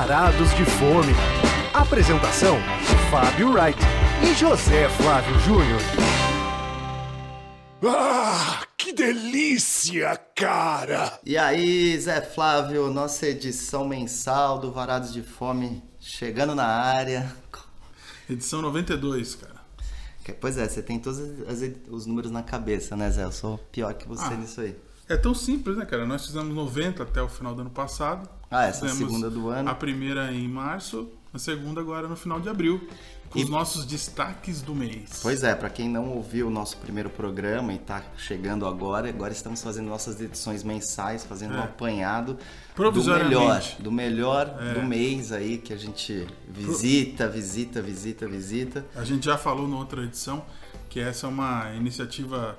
Varados de Fome. Apresentação: Fábio Wright e José Flávio Júnior. Ah, que delícia, cara! E aí, Zé Flávio, nossa edição mensal do Varados de Fome chegando na área. Edição 92, cara. Pois é, você tem todos os números na cabeça, né, Zé? Eu sou pior que você Ah. nisso aí. É tão simples, né, cara? Nós fizemos 90 até o final do ano passado. Ah, essa Fizemos segunda do ano. A primeira em março, a segunda agora no final de abril. Com E- os nossos destaques do mês. Pois é, pra quem não ouviu o nosso primeiro programa e tá chegando agora, agora estamos fazendo nossas edições mensais, fazendo um É. apanhado do melhor, do melhor É. do mês aí que a gente visita, visita, visita, visita. A gente já falou na outra edição que essa é uma iniciativa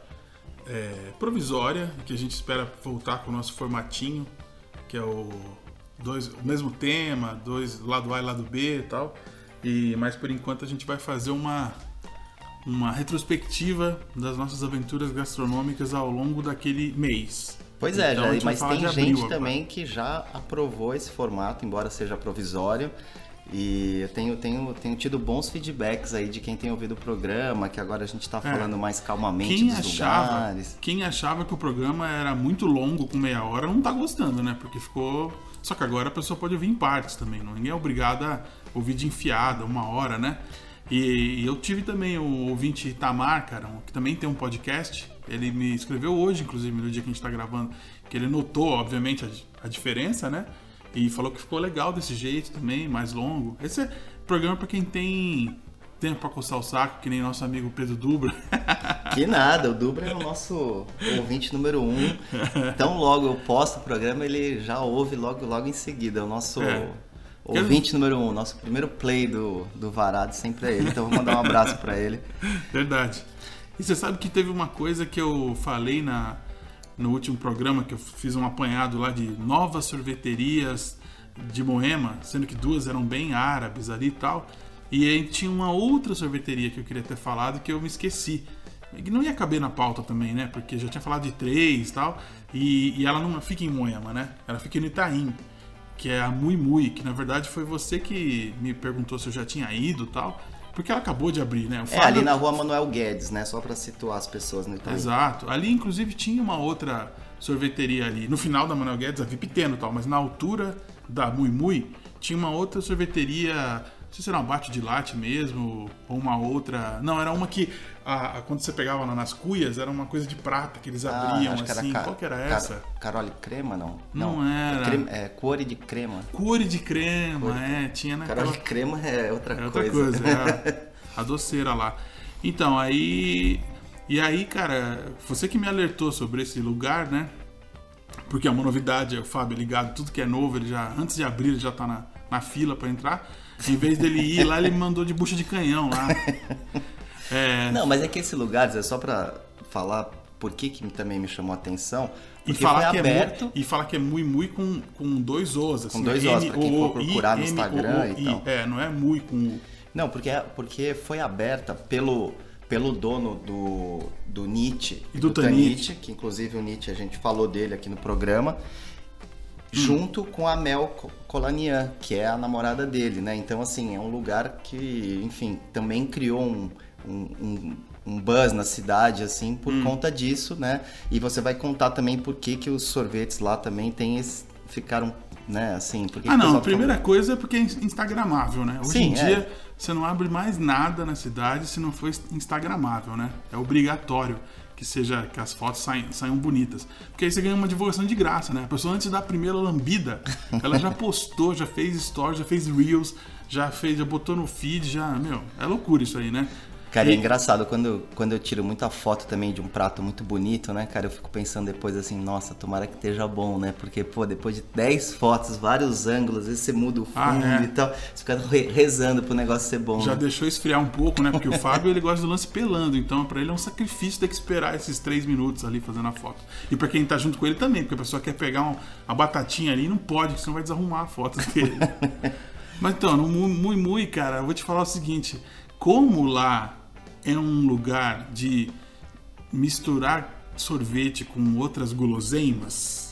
é, provisória que a gente espera voltar com o nosso formatinho, que é o, dois, o mesmo tema, dois lado A e lado B e tal. E mas por enquanto a gente vai fazer uma uma retrospectiva das nossas aventuras gastronômicas ao longo daquele mês. Pois é, Então, já- vai mas tem abril gente agora. também que já aprovou esse formato, embora seja provisório. E eu tenho, tenho, tenho tido bons feedbacks aí de quem tem ouvido o programa, que agora a gente tá falando mais calmamente É. Quem dos achava, lugares. quem achava que o programa era muito longo, com meia hora, não tá gostando, né? Porque ficou. Só que agora a pessoa pode ouvir em partes também, não ninguém é obrigado a ouvir de enfiada, uma hora, né? E, e eu tive também o ouvinte Itamar, cara, que também tem um podcast. Ele me escreveu hoje, inclusive, no dia que a gente tá gravando, que ele notou, obviamente, a, a diferença, né? E falou que ficou legal desse jeito também, mais longo. Esse é programa pra quem tem tempo pra coçar o saco, que nem nosso amigo Pedro Dubra. Que nada, o Dubra é o nosso ouvinte número um. Então logo eu posto o programa, ele já ouve logo, logo em seguida. É o nosso É. ouvinte número um, nosso primeiro play do, do Varado sempre é ele. Então vou mandar um abraço pra ele. Verdade. E você sabe que teve uma coisa que eu falei na, no último programa, que eu fiz um apanhado lá de novas sorveterias de Moema, sendo que duas eram bem árabes ali e tal. E aí tinha uma outra sorveteria que eu queria ter falado que eu me esqueci. Que não ia caber na pauta também, né? Porque já tinha falado de três e tal. E, e ela não fica em Moema, né? Ela fica no Itaim, que é a Mui Mui, que na verdade foi você que me perguntou se eu já tinha ido e tal. Porque ela acabou de abrir, né? É, ali na rua Manuel Guedes, né? Só pra situar as pessoas no Itaim. Exato. Ali, inclusive, tinha uma outra sorveteria ali. No final da Manuel Guedes, a Vipiteno e tal, mas na altura da Mui Mui, tinha uma outra sorveteria. Não sei se era um bate de latte mesmo, ou uma outra. Não, era uma que a- a- quando você pegava lá nas cuias, era uma coisa de prata que eles Ah, abriam assim. Ca- Qual que era essa? Carole Crema, não? Não era. É, creme- é Core de Crema. Cure de crema, é, tinha naquela. Carole Crema é outra É outra coisa. coisa, é a, a doceira lá. Então, aí. E aí, cara, você que me alertou sobre esse lugar, né? Porque é uma novidade, o Fábio ligado, tudo que é novo, ele já, antes de abrir, ele já tá na, na fila pra entrar. Em vez dele ir lá, ele me mandou de bucha de canhão lá. É, Não, mas é que esse lugar, é só pra falar por que, que também me chamou a atenção. e falar, que aberto. é mu, e falar que é mui mui com, com dois O's, assim. Com dois? Os, pra quem for procurar no Instagram e tal. É, não é mui com. Não, porque, porque foi aberta pelo, pelo dono do, do Nietzsche E do Tanit. Tanit, que inclusive o Nietzsche a gente falou dele aqui no programa, junto com a Mel Co- Colanian, que é a namorada dele, né? Então, assim, é um lugar que, enfim, também criou um, um, um, um buzz na cidade, assim, por Hum. conta disso, né? E você vai contar também por que, que os sorvetes lá também tem esse, ficaram, né, assim... Por que Ah, que não. A primeira coisa é porque é instagramável, né? Hoje Sim, em é. dia, você não abre mais nada na cidade se não for instagramável, né? É obrigatório que seja que as fotos saiam, saiam bonitas. Porque aí você ganha uma divulgação de graça, né? A pessoa antes da primeira lambida, ela já postou, já fez stories, já fez reels, já fez, já botou no feed, já, meu, é loucura isso aí, né? Cara, é E- engraçado, quando, quando eu tiro muita foto também de um prato muito bonito, né, cara, eu fico pensando depois assim, nossa, tomara que esteja bom, né? Porque, pô, depois de 10 fotos, vários ângulos, às vezes você muda o fundo Ah, é. e tal, você fica re- rezando pro negócio ser bom. Já né? deixou esfriar um pouco, né? Porque o Fábio ele gosta do lance pelando, então pra ele é um sacrifício ter que esperar esses três minutos ali fazendo a foto. E pra quem tá junto com ele também, porque a pessoa quer pegar um- a batatinha ali e não pode, senão vai desarrumar a foto dele. Mas então, no Mu- Mui Mui, cara, eu vou te falar o seguinte: como lá é um lugar de misturar sorvete com outras guloseimas,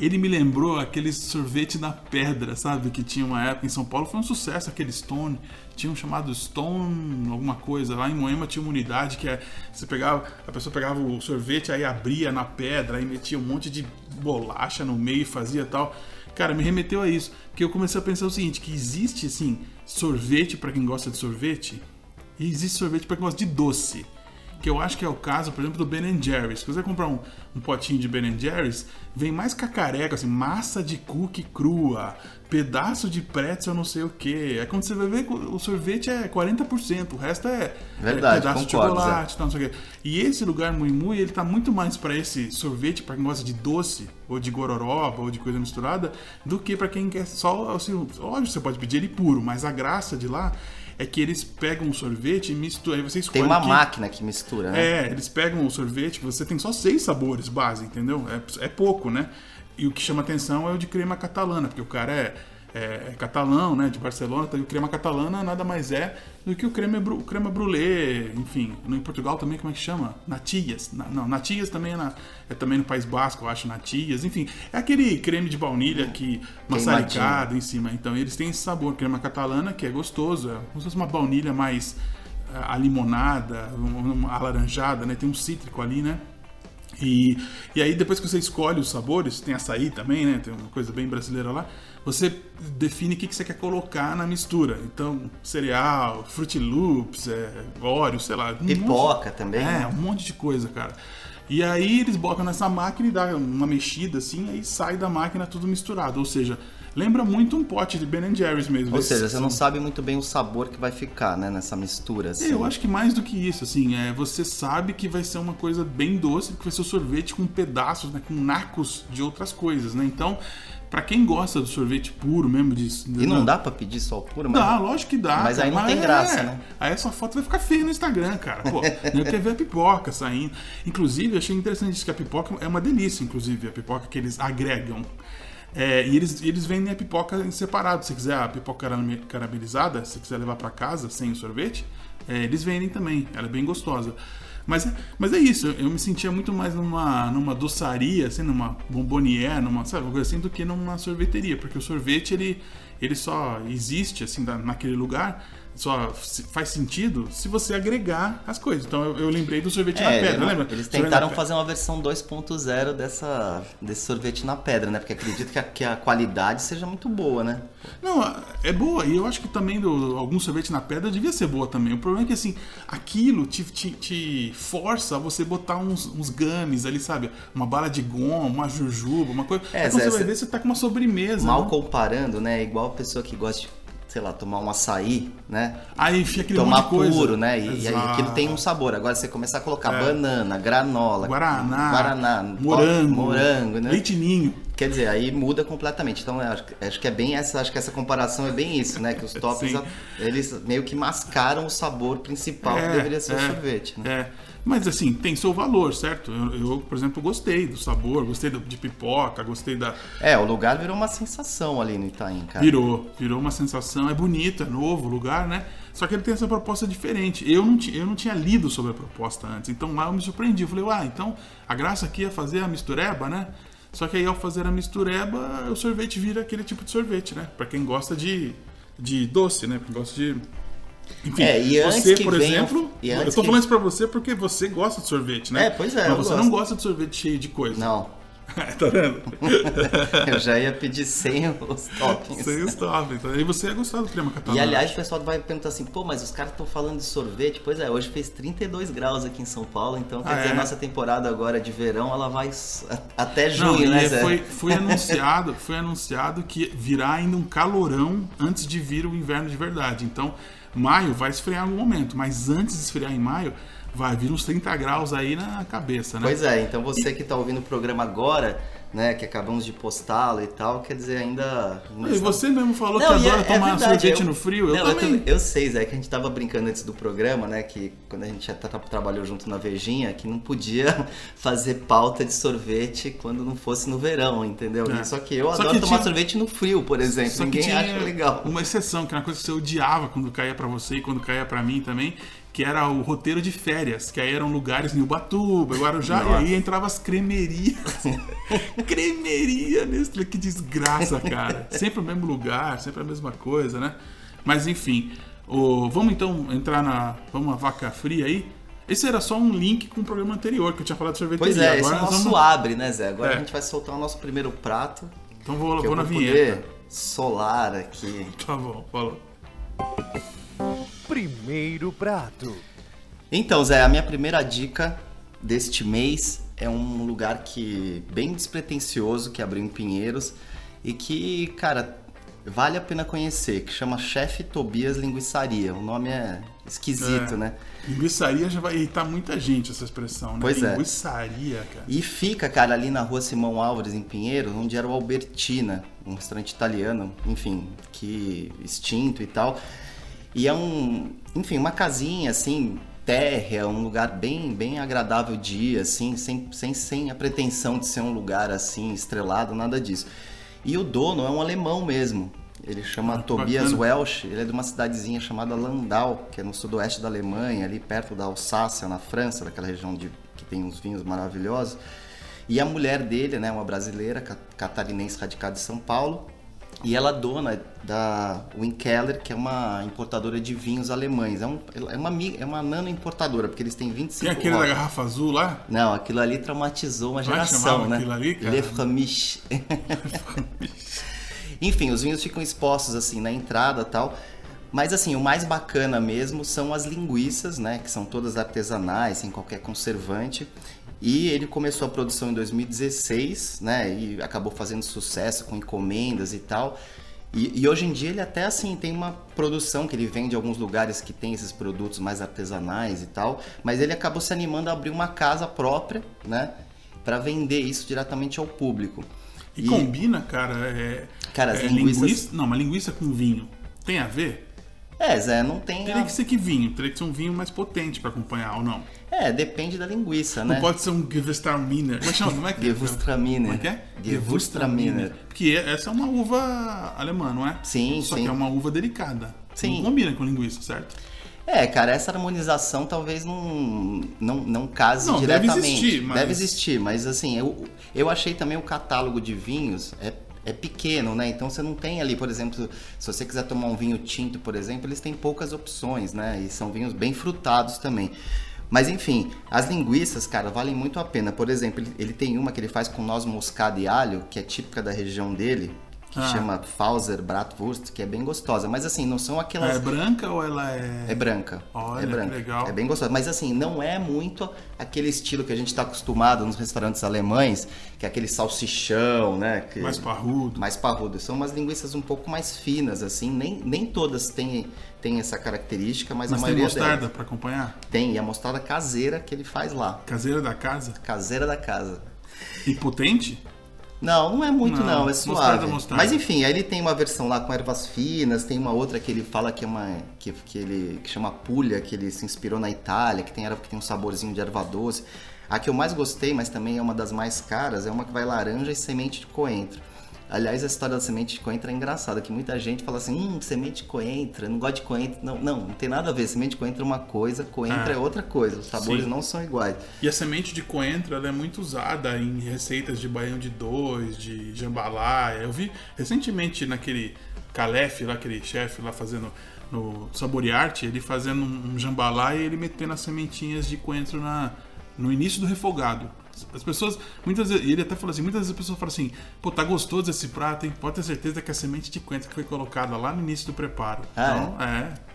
ele me lembrou aquele sorvete na pedra, sabe? Que tinha uma época em São Paulo, foi um sucesso aquele Stone. Tinha um chamado Stone, alguma coisa. Lá em Moema tinha uma unidade que é. Você pegava, a pessoa pegava o sorvete, aí abria na pedra, aí metia um monte de bolacha no meio e fazia tal. Cara, me remeteu a isso. Que eu comecei a pensar o seguinte: que existe assim, sorvete para quem gosta de sorvete, e existe sorvete para quem gosta de doce que eu acho que é o caso, por exemplo, do Ben Jerry's. Se você comprar um, um potinho de Ben Jerry's, vem mais cacareca, assim, massa de cookie crua, pedaço de pretzel não sei o que. É quando você vai ver o sorvete é 40%, o resto é, Verdade, é pedaço concordo, de chocolate, tal, não sei o quê. E esse lugar Mui Mui, ele tá muito mais para esse sorvete, para quem gosta de doce, ou de gororoba, ou de coisa misturada, do que para quem quer só, assim, óbvio, você pode pedir ele puro, mas a graça de lá é que eles pegam um sorvete e misturam. Aí você escolhe Tem uma que- máquina que mistura, né? é, eles pegam o sorvete, você tem só seis sabores base, entendeu? É, é pouco, né? E o que chama atenção é o de crema catalana, porque o cara é, é, é catalão, né? De Barcelona, então o crema catalana nada mais é do que o creme, bru, crema brulee, enfim. No, em Portugal também, como é que chama? Natillas. Na, não, Natillas também é, na- é também no País Basco, eu acho, Natillas. Enfim, é aquele creme de baunilha que maçaricado em cima. Então eles têm esse sabor, crema catalana, que é gostoso. É como se fosse uma baunilha mais a limonada, uma alaranjada, né? Tem um cítrico ali, né? E, e aí depois que você escolhe os sabores, tem açaí também, né? Tem uma coisa bem brasileira lá. Você define o que, que você quer colocar na mistura. Então, cereal, Fruit Loops, é, Oreo, sei lá. um Pipoca monte- também, É, né? um monte de coisa, cara. E aí eles botam nessa máquina e dá uma mexida assim, aí sai da máquina tudo misturado. Ou seja, lembra muito um pote de Ben Jerry's mesmo. Ou seja, você não sabe muito bem o sabor que vai ficar, né, nessa mistura. Assim. eu acho que mais do que isso, assim, é, você sabe que vai ser uma coisa bem doce, que vai ser o sorvete com pedaços, né, com nacos de outras coisas, né? Então, pra quem gosta do sorvete puro mesmo, de, E não dá pra pedir só o puro, mas... Dá, lógico que dá. Mas cara, aí não tem é, graça, né? Aí essa foto vai ficar feia no Instagram, cara. Pô, eu quero ver a pipoca saindo. Inclusive, eu achei interessante isso, que a pipoca é uma delícia, inclusive, a pipoca que eles agregam. É, e eles, eles vendem a pipoca em separado. Se quiser a pipoca carame- caramelizada, se quiser levar pra casa sem o sorvete, é, eles vendem também. Ela é bem gostosa. Mas, é- mas é isso, eu, me sentia muito mais numa, numa doçaria, assim, numa bombonier, numa, sabe, coisa assim, do que numa sorveteria. Porque o sorvete, ele, ele só existe, assim, naquele lugar, só faz sentido se você agregar as coisas. Então eu, eu lembrei do sorvete na É, pedra, não- lembra? eles na tentaram pedra. fazer uma versão 2.0 dessa desse sorvete na pedra, né? Porque acredito que a, que a qualidade seja muito boa, né? Não, é boa. E eu acho que também do, algum sorvete na pedra devia ser boa também. O problema é que, assim, aquilo te, te, te força a você botar uns, uns gummies ali, sabe? Uma bala de goma, uma jujuba, uma coisa. É, Zé, você vai ver, você tá com uma sobremesa. Mal né? comparando, né? Igual a pessoa que gosta de, sei lá, tomar um açaí, né? Aí enfia aquele Tomar puro, né? E, e aquilo tem um sabor. Agora você começar a colocar É. banana, granola, Guaraná, guaraná morango, morango, né? leite ninho. Quer dizer, aí muda completamente. Então, acho, acho que é bem essa, acho que essa comparação é bem isso, né? Que os toppings, eles meio que mascaram o sabor principal que deveria ser o sorvete, né? É. Mas assim, tem seu valor, certo? Eu, eu, por exemplo, gostei do sabor, gostei do- de pipoca, gostei da. É, o lugar virou uma sensação ali no Itaim, cara. Virou, virou uma sensação, é bonito, é novo o lugar, né? Só que ele tem essa proposta diferente. Eu não, eu não tinha lido sobre a proposta antes, então lá eu me surpreendi. Eu falei, ah, então a graça aqui é fazer a mistureba, né? Só que aí ao fazer a mistureba, o sorvete vira aquele tipo de sorvete, né? Pra quem gosta de, de doce, né? Pra quem gosta de. Enfim, É, e antes você, por exemplo, e eu que- falando isso pra você porque você gosta de sorvete, né? É, pois é, Mas você gosto. não gosta de sorvete cheio de coisa. Não, tá vendo? eu já ia pedir sem os toppings. Sem stop. Então, aí você ia gostar do crema catalã. E aliás, o pessoal vai perguntar assim, pô, mas os caras estão falando de sorvete. Pois é, hoje fez 32 graus aqui em São Paulo, então quer Ah, dizer, é? nossa temporada agora de verão, ela vai até Não, junho, e né, é- Zé? foi, foi anunciado, foi anunciado que virá ainda um calorão antes de vir o inverno de verdade. Então, maio vai esfriar em algum momento, mas antes de esfriar em maio, vai vir uns 30 graus aí na cabeça, né? Pois é, então você que tá ouvindo o programa agora, né, que acabamos de postá-lo e tal, quer dizer, ainda... E você mesmo falou Não, que é- adora é tomar verdade, sorvete eu- no frio, eu Não, também. Eu, sei, Zé, que a gente tava brincando antes do programa, né? Que quando a gente já tra- trabalhou junto na Vejinha, que não podia fazer pauta de sorvete quando não fosse no verão, entendeu? É. Só que eu Só adoro que tomar tinha- sorvete no frio, por exemplo. Só Ninguém acha legal. uma exceção, que era uma coisa que você odiava quando caía pra você e quando caía pra mim também, que era o roteiro de férias, que aí eram lugares em Ubatuba, Guarujá, e aí entrava as cremerias. Cremeria, Nestlé, que desgraça, cara. Sempre o mesmo lugar, sempre a mesma coisa, né? Mas enfim, o, vamos então entrar na. Vamos a vaca fria aí? Esse era só um link com o programa anterior que eu tinha falado de sorveteria. Pois é, esse Agora é o nosso vamos- abre, né, Zé? Agora É. a gente vai soltar o nosso primeiro prato. Então vou, eu vou na vou vinheta. solar aqui. Tá bom, falou. Primeiro prato. Então, Zé, a minha primeira dica deste mês é um lugar que bem despretensioso que abriu em Pinheiros e que, cara, vale a pena conhecer, que chama Chefe Tobias Linguiçaria. O nome é esquisito, É. né? Linguiçaria já vai irritar muita gente essa expressão, né? Pois é. Linguiçaria, cara. E fica, cara, ali na rua Simão Álvares, em Pinheiros, onde era o Albertina, um restaurante italiano, enfim, que extinto e tal. E é um, enfim, uma casinha, assim, térrea, um lugar bem, bem agradável de ir, assim, sem, sem, sem a pretensão de ser um lugar, assim, estrelado, nada disso. E o dono é um alemão mesmo. Ele chama Ah, Tobias bacana. Welsch, ele é de uma cidadezinha chamada Landau, que é no sudoeste da Alemanha, ali perto da Alsácia, na França, daquela região de, que tem uns vinhos maravilhosos. E a mulher dele, né, uma brasileira, ca- catarinense radicada em São Paulo, e ela é dona da Winkeller, que é uma importadora de vinhos alemães. É, um, é, uma, é uma nano importadora, porque eles têm 25 Tem aquele da garrafa azul lá? Não, aquilo ali traumatizou uma é geração, né? aquilo ali, cara? Le Framiche. Enfim, os vinhos ficam expostos assim na entrada tal. Mas assim, o mais bacana mesmo são as linguiças, né? Que são todas artesanais, sem qualquer conservante. E ele começou a produção em 2016, né? E acabou fazendo sucesso com encomendas e tal. E, e hoje em dia ele até assim tem uma produção que ele vende em alguns lugares que tem esses produtos mais artesanais e tal. Mas ele acabou se animando a abrir uma casa própria, né? Para vender isso diretamente ao público. E, combina, cara, é. Cara, as é linguiças- linguiça. Não, mas linguiça com vinho. Tem a ver? É, Zé, não tem. Teria a- que ser que vinho. Teria que ser um vinho mais potente pra acompanhar, ou não? É, depende da linguiça, né? Não pode ser um Gewürztraminer. Como é que chama? Como é que Gewürztraminer. Como é que é? Gewürztraminer. Porque essa é uma uva alemã, não é? Sim, Só sim. que é uma uva delicada. Sim. Não combina com linguiça, certo? É, cara, essa harmonização talvez não, não, não case Não, deve diretamente. existir, mas- Deve existir, mas assim, eu, eu achei também o catálogo de vinhos é, é pequeno, né? Então você não tem ali, por exemplo, se você quiser tomar um vinho tinto, por exemplo, eles têm poucas opções, né? E são vinhos bem frutados também. Mas enfim, as linguiças, cara, valem muito a pena. Por exemplo, ele, ele tem uma que ele faz com noz moscada e alho, que é típica da região dele, que Ah. chama Fauser Bratwurst, que é bem gostosa. Mas assim, não são aquelas... Ela é branca ou ela é. É branca. Olha, é que branca. legal. É bem gostosa. Mas assim, não é muito aquele estilo que a gente está acostumado nos restaurantes alemães, que é aquele salsichão, né? Que... Mais parrudo. Mais parrudo. São umas linguiças um pouco mais finas, assim. Nem, nem todas têm, têm essa característica, mas, Mas a tem maioria mostarda pra acompanhar? tem. E a mostarda caseira que ele faz lá. Caseira da casa? Caseira da casa. E potente? Não, não é muito Não, não, é mostarda, suave. mostarda. Mas enfim, aí ele tem uma versão lá com ervas finas, tem uma outra que ele fala que é uma que, que ele que chama pulha, que ele se inspirou na Itália, que tem erva que tem um saborzinho de erva doce. A que eu mais gostei, mas também é uma das mais caras, é uma que vai laranja e semente de coentro. Aliás, a história da semente de coentro é engraçada, que muita gente fala assim, hum, semente de coentro, não gosto de coentro. Não, não, não tem nada a ver. Semente de coentro é uma coisa, coentro Ah, é outra coisa. Os sabores sim. não são iguais. E a semente de coentro ela é muito usada em receitas de baião de dois, de jambalaya. Eu vi recentemente naquele Calef, lá, aquele chefe lá fazendo no Saborearte, ele fazendo um jambalaya e ele metendo as sementinhas de coentro na, no início do refogado. As pessoas, muitas vezes, e ele até falou assim, muitas vezes as pessoas falam assim, pô, tá gostoso esse prato, hein? Pode ter certeza que a semente de coentro que foi colocada lá no início do preparo. Ah, então, é.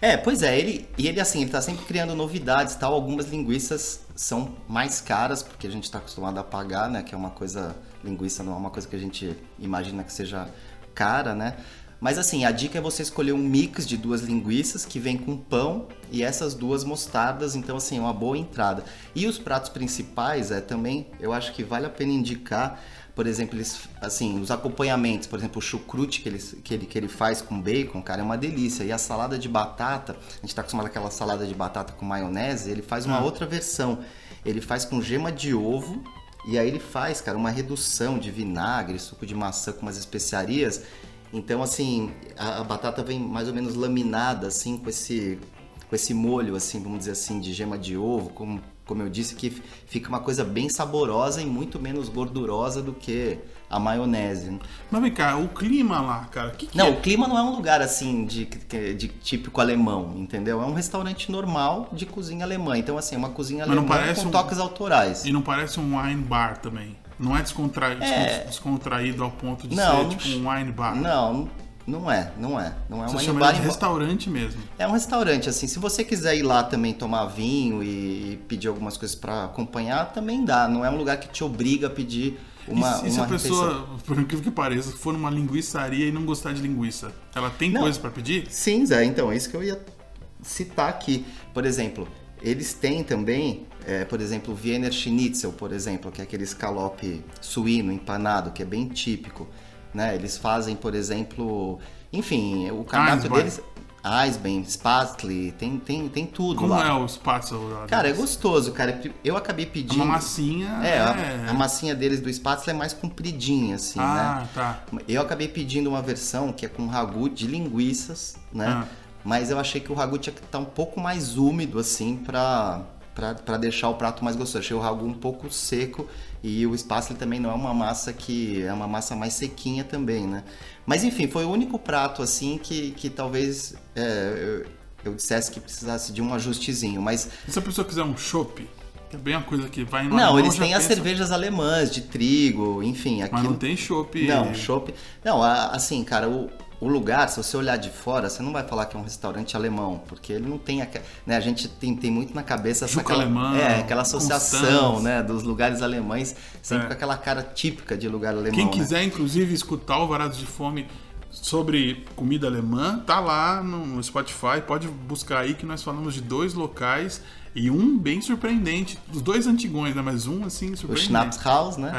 É, pois é, ele, e ele assim, ele tá sempre criando novidades tal. Algumas linguiças são mais caras, porque a gente tá acostumado a pagar, né? Que é uma coisa, linguiça não é uma coisa que a gente imagina que seja cara, né? Mas assim, a dica é você escolher um mix de duas linguiças que vem com pão e essas duas mostardas, então assim, é uma boa entrada. E os pratos principais, é também, eu acho que vale a pena indicar, por exemplo, eles, assim, os acompanhamentos, por exemplo, o chucrute que ele, que, ele, que ele faz com bacon, cara, é uma delícia. E a salada de batata, a gente tá acostumado àquela salada de batata com maionese, ele faz uma Ah. outra versão. Ele faz com gema de ovo e aí ele faz, cara, uma redução de vinagre, suco de maçã com umas especiarias. Então, assim, a, a batata vem mais ou menos laminada, assim, com esse com esse molho, assim, vamos dizer assim, de gema de ovo, como, como eu disse, que fica uma coisa bem saborosa e muito menos gordurosa do que a maionese. Mas vem cá, o clima lá, cara, que que Não, é? o clima não é um lugar assim de, de típico alemão, entendeu? É um restaurante normal de cozinha alemã. Então, assim, é uma cozinha Mas alemã com um- toques autorais. E não parece um wine bar também. Não é descontraído, É. descontraído ao ponto de Não, ser tipo um wine bar. Não, não é, não é. Não é um chama bar de em- restaurante mesmo. É um restaurante, assim. Se você quiser ir lá também tomar vinho e pedir algumas coisas pra acompanhar, também dá. Não é um lugar que te obriga a pedir uma, e se, e se uma a pessoa, refeição. por incrível que pareça, for numa linguiçaria e não gostar de linguiça, ela tem Não. coisa pra pedir? Sim, Zé, então, é isso que eu ia citar aqui. Por exemplo, eles têm também, é, por exemplo, o Wiener Schnitzel, por exemplo, que é aquele escalope suíno empanado, que é bem típico. Né? Eles fazem, por exemplo, enfim, o cardápio Eisbein. deles... Eisbein, Spatzli, tem, tem, tem tudo Como lá. é o spatzel? Cara, é gostoso, cara. Eu acabei É pedindo... uma massinha. É, a, a massinha deles do Spatzli é mais compridinha, assim, né? Ah, tá. Eu acabei pedindo uma versão que é com ragu de linguiças, né? Ah. Mas eu achei que o ragu tinha que estar um pouco mais úmido, assim, pra, pra deixar o prato mais gostoso. Achei o ragu um pouco seco e o espaço também não é uma massa que... É uma massa mais sequinha também, né? Mas enfim, foi o único prato, assim, que, que talvez é, eu, eu dissesse que precisasse de um ajustezinho. Mas E se a pessoa quiser um chopp, que é bem uma coisa que vai não, eles têm as pensa- cervejas alemãs de trigo, enfim. Mas Aquilo... não tem chopp. Não, chopp. Não, a- assim, cara, o, o lugar, se você olhar de fora, você não vai falar que é um restaurante alemão, porque ele não tem. Né, a gente tem, tem muito na cabeça essa Juca alemã, é, aquela associação né, dos lugares alemães, sempre É. com aquela cara típica de lugar alemão. Quem né? quiser, inclusive, escutar o Varados de Fome sobre comida alemã, tá lá no Spotify, pode buscar aí que nós falamos de dois locais e um bem surpreendente. Os dois antigões, né? Mas um, assim, O surpreendente. Schnapshaus, né?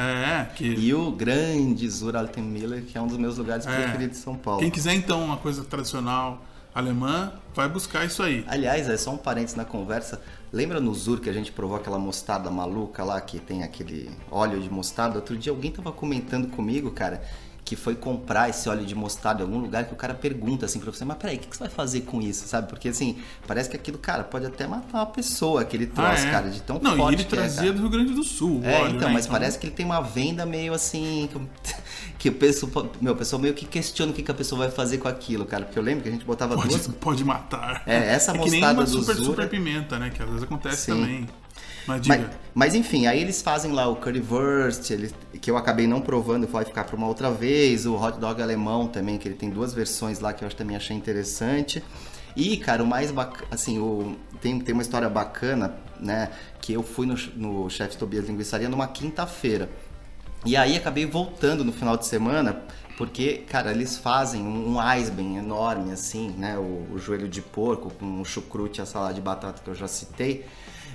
É, que... E o grande Zuraltenmiller, que é um dos meus lugares É. preferidos de São Paulo. Quem quiser, então, uma coisa tradicional alemã, vai buscar isso aí. Aliás, é só um parênteses na conversa. Lembra no Zur que a gente provou aquela mostarda maluca lá, que tem aquele óleo de mostarda? Outro dia alguém tava comentando comigo, cara, que foi comprar esse óleo de mostarda em algum lugar que o cara pergunta assim pra você, mas peraí, o que, que você vai fazer com isso, sabe? Porque assim, parece que aquilo, cara, pode até matar uma pessoa, aquele troço, Ah, é? cara, de tão Não, forte e ele é, trazia cara. do Rio Grande do Sul, É, óleo, então, né? mas parece que ele tem uma venda meio assim. que- Que o pessoal, meu, o pessoal meio que questiona o que, que a pessoa vai fazer com aquilo, cara. Porque eu lembro que a gente botava Pode, duas. pode matar. É, essa é que nem mostarda uma do super, Zura- super pimenta, né? Que às vezes acontece Sim. também. Mas diga. Mas, mas enfim, aí eles fazem lá o currywurst, ele, que eu acabei não provando, vai ficar para uma outra vez, o hot dog alemão também, que ele tem duas versões lá que eu também achei interessante. E, cara, o mais bacana, assim, o, tem, tem uma história bacana, né, que eu fui no, no Chef Tobias Linguiçaria numa quinta-feira. E aí acabei voltando no final de semana, porque, cara, eles fazem um, um Eisbein enorme, assim, né? O, o joelho de porco com o chucrute e a salada de batata que eu já citei.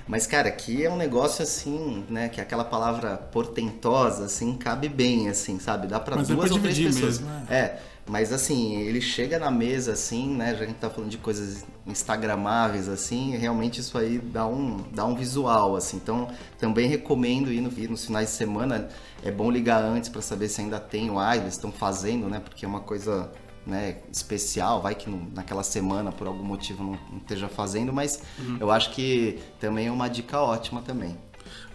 Mas, cara, aqui é um negócio assim, né? Que aquela palavra portentosa, assim, cabe bem, assim, sabe? Dá é duas ou três pessoas. mesmo, É, mas assim, ele chega na mesa, assim, né? Já que a gente tá falando de coisas instagramáveis, assim, realmente isso aí dá um, dá um visual, assim. Então, também recomendo ir, no, ir nos finais de semana. É bom ligar antes para saber se ainda tem o Ives, estão fazendo, né? Porque é uma coisa né, especial, vai que naquela semana por algum motivo não, não esteja fazendo, mas eu acho que também é uma dica ótima também.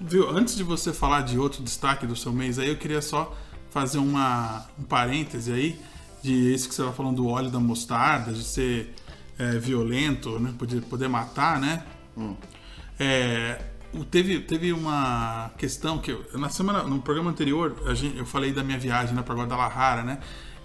Viu, antes de você falar de outro destaque do seu mês aí, eu queria só fazer uma, um parêntese aí de isso que você estava falando do óleo da mostarda, de ser é, violento, né? Poder, poder matar, né? É, o- teve, teve uma questão que eu, na semana, no programa anterior, gente, eu falei da minha viagem né, para Guadalajara, né?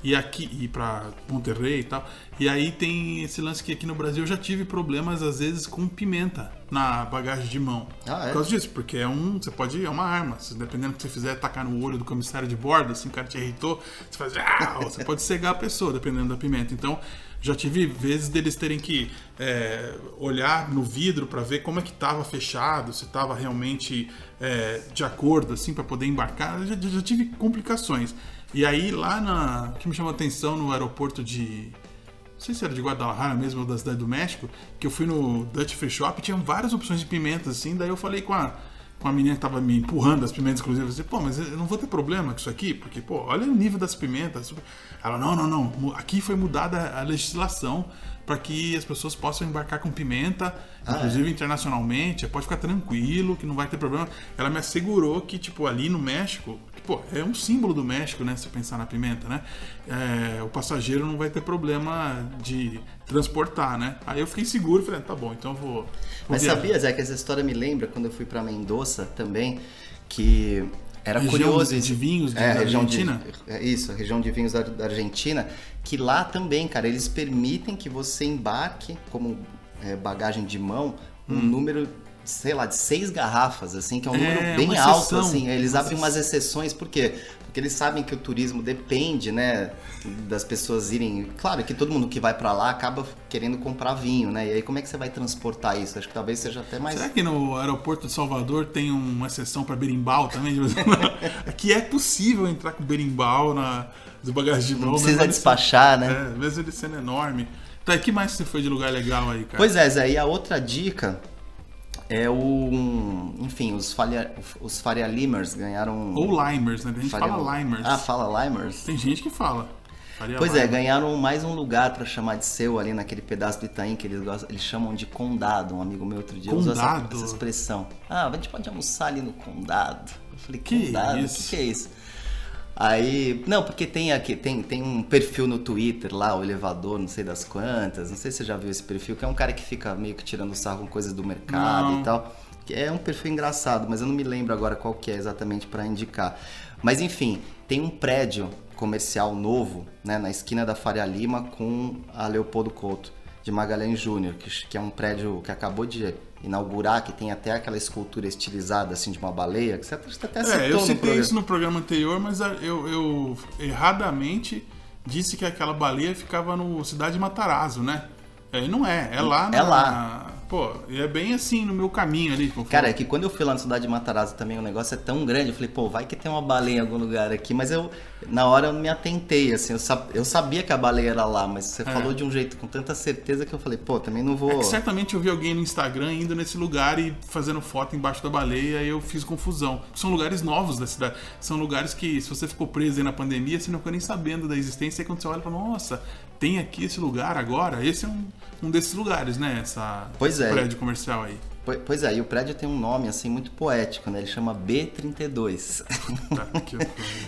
E aqui e para Monterrey e tal. E aí tem esse lance que aqui no Brasil eu já tive problemas às vezes com pimenta na bagagem de mão. Ah, é? Por causa disso, porque é um, você pode, é uma arma. Dependendo do que você fizer, tacar no olho do comissário de bordo, assim, o cara te irritou, você faz, ah, você pode cegar a pessoa, dependendo da pimenta. Então, já tive vezes deles terem que é, olhar no vidro para ver como é que estava fechado, se estava realmente é, de acordo, assim, para poder embarcar. Já, já tive complicações. E aí, lá na. O que me chamou a atenção no aeroporto de não sei se era de Guadalajara mesmo ou da cidade do México, que eu fui no Dutch Free Shop tinha várias opções de pimentas assim, daí eu falei com a, com a menina que tava me empurrando as pimentas, inclusive, eu disse, pô, mas eu não vou ter problema com isso aqui, porque, pô, olha o nível das pimentas. Ela, não, não, não, aqui foi mudada a legislação para que as pessoas possam embarcar com pimenta, inclusive internacionalmente, pode ficar tranquilo, que não vai ter problema. Ela me assegurou que, tipo, ali no México, que, pô, é um símbolo do México, né, se pensar na pimenta, né, é, o passageiro não vai ter problema de transportar, né. Aí eu fiquei seguro, falei, ah, tá bom, então eu vou... vou Mas viajar. sabia, Zé, que essa história me lembra quando eu fui pra Mendoza também, que era Região curioso. de vinhos de- é, da região Argentina? De, é isso, a região de vinhos da, da Argentina, que lá também, cara, eles permitem que você embarque como é, bagagem de mão um número, sei lá, de seis garrafas, assim, que é um Hum. É, número bem alto, assim. Eles Uma abrem umas exceções, por quê? Porque eles sabem que o turismo depende, né, das pessoas irem. Claro que todo mundo que vai pra lá acaba querendo comprar vinho, né? E aí como é que você vai transportar isso? Acho que talvez seja até mais. Será que no aeroporto de Salvador tem uma exceção para berimbau também? Aqui é possível entrar com berimbau na do bagagem de mão. Não precisa despachar, sendo- né? É, mesmo ele sendo enorme. Tá, e que mais você foi de lugar legal aí, cara? Pois é, Zé, e a outra dica é o. Enfim, os, Faria, os Faria Limers ganharam. Ou limers, né? A gente Faria- fala limers. Ah, fala Limers? Tem gente que fala. Faria Pois é, ganharam mais um lugar pra chamar de seu ali naquele pedaço do Itaim que eles, gostam, eles chamam de condado. Um amigo meu outro dia usou essa, Condado? essa expressão. Ah, a gente pode almoçar ali no condado. Eu falei, Que condado? O que, que é isso? Aí, não, porque tem aqui, tem, tem um perfil no Twitter lá, o elevador, não sei das quantas, não sei se você já viu esse perfil, que é um cara que fica meio que tirando sarro com coisas do mercado Não. e tal. Que é um perfil engraçado, mas eu não me lembro agora qual que é exatamente pra indicar. Mas enfim, tem um prédio comercial novo, né, na esquina da Faria Lima com a Leopoldo Couto de Magalhães Júnior, que, que é um prédio que acabou de inaugurar, que tem até aquela escultura estilizada assim de uma baleia, que você até, até citou É, eu citei programa. isso no programa anterior, mas a- eu, eu erradamente disse que aquela baleia ficava no Cidade de Matarazzo, né? É, não é, é lá É na- lá. Pô, e é bem assim no meu caminho ali. como Cara, é que quando eu fui lá na cidade de Matarazzo também, o negócio é tão grande, eu falei, pô, vai que tem uma baleia em algum lugar aqui, mas eu, na hora eu me atentei, assim, eu, sab- eu sabia que a baleia era lá, mas você falou de um jeito com tanta certeza que eu falei, pô, também não vou... É que certamente eu vi alguém no Instagram indo nesse lugar e fazendo foto embaixo da baleia e eu fiz confusão. São lugares novos da cidade. São lugares que, se você ficou preso aí na pandemia, você não ficou nem sabendo da existência. E quando você olha fala, nossa, tem aqui esse lugar agora? Esse é um, um desses lugares, né? Essa Pois é. prédio comercial aí. Po- Pois é, e o prédio tem um nome, assim, muito poético, né? Ele chama B32. Tá, que eu-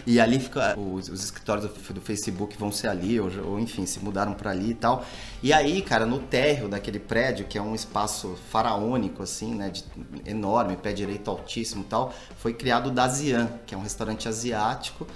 E ali fica. Os, os escritórios do, do Facebook vão ser ali, ou, ou, enfim, se mudaram pra ali e tal. E aí, cara, no térreo daquele prédio, que é um espaço faraônico, assim, né? de- enorme, pé direito altíssimo e tal, foi criado o Dazian, que é um restaurante asiático,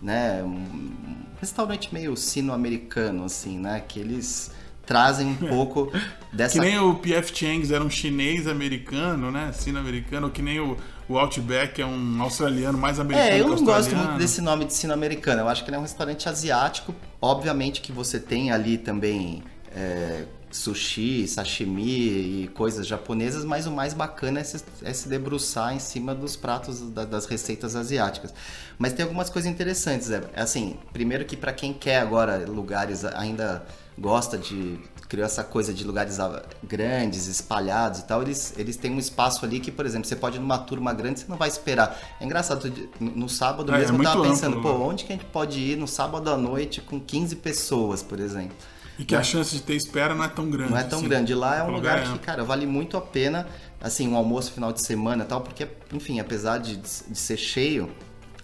né? Um, restaurante meio sino-americano, assim, né? Que eles trazem um pouco dessa Que nem o P.F. Chang's era um chinês americano, né? Sino-americano, que nem o, o Outback é um australiano mais americano É, eu não gosto muito desse nome de sino americano. Eu acho que ele é um restaurante asiático. Obviamente que você tem ali também é, sushi, sashimi e coisas japonesas, mas o mais bacana é se, é se debruçar em cima dos pratos da- das receitas asiáticas. Mas tem algumas coisas interessantes. É, assim, primeiro que para quem quer agora lugares ainda gosta de criou essa coisa de lugares grandes, espalhados e tal, eles, eles têm um espaço ali que, por exemplo, você pode ir numa turma grande, você não vai esperar. É engraçado, no sábado É, é mesmo eu tava pensando, amplo, pô, né? onde que a gente pode ir no sábado à noite com 15 pessoas, por exemplo? E que a chance de ter espera não é tão grande. Não é tão assim. grande. Lá é um O lugar é que, cara, vale muito a pena, assim, um almoço final de semana e tal, porque, enfim, apesar de, de ser cheio,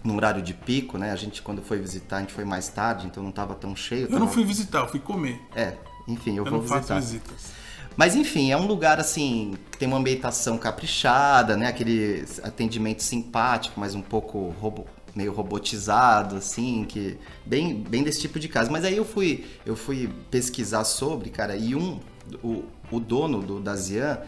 no horário de pico, né? A gente, quando foi visitar, a gente foi mais tarde, então não tava tão cheio. Eu não fui visitar, eu fui comer. É, enfim, eu, Eu, vou não faço visitar. visitas. Mas enfim, é um lugar assim que tem uma ambientação caprichada, né? Aquele atendimento simpático, mas um pouco robo- meio robotizado, assim, que bem, bem desse tipo de casa. Mas aí eu fui eu fui pesquisar sobre, cara, e um o, o dono do da Zian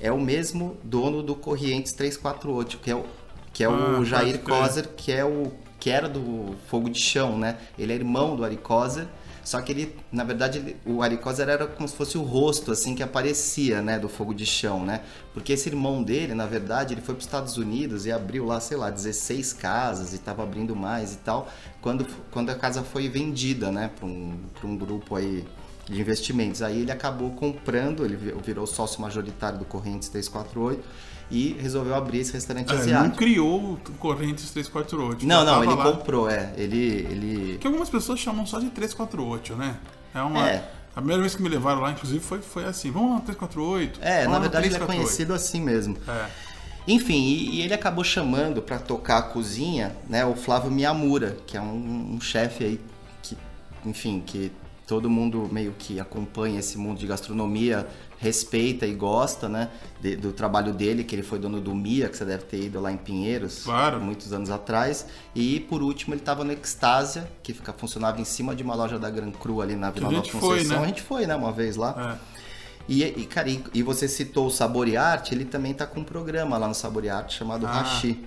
é o mesmo dono do Corrientes 348, que é o que é Ah, o Jair. Kozer, que é o que era do Fogo de Chão, né? Ele é irmão do Ari Kozer, só que ele, na verdade, ele- o Ari Kozer era como se fosse o rosto, assim, que aparecia, né, do Fogo de Chão, né? Porque esse irmão dele, na verdade, ele foi para os Estados Unidos e abriu lá, sei lá, 16 casas e estava abrindo mais e tal, quando, quando a casa foi vendida, né, para um, um grupo aí de investimentos. Aí ele acabou comprando, ele vi- virou sócio majoritário do Correntes 348 e resolveu abrir esse restaurante É, não asiático. criou o Correntes 348. Não, não, ele lá. comprou, é. Ele, ele Que algumas pessoas chamam só de 348, né? É uma. É. A primeira vez que me levaram lá, inclusive, foi, foi assim: vamos lá no 348. É, na verdade ele é 348. conhecido assim mesmo. É. Enfim, e, e ele acabou chamando pra tocar a cozinha, né, o Flávio Miyamura, que é um, um chefe aí que, enfim, que todo mundo meio que acompanha esse mundo de gastronomia, respeita e gosta, né, de- do trabalho dele, que ele foi dono do Mia, que você deve ter ido lá em Pinheiros, Claro. muitos anos atrás. E por último ele estava no Extásia, que fica, funcionava em cima de uma loja da Gran Cru ali na Vila Nova gente foi, Conceição. né? A gente foi, né, uma vez lá. É. E, e, cara, e, e você citou o Saborearte, ele também tá com um programa lá no Saborearte chamado Ah. Hashi.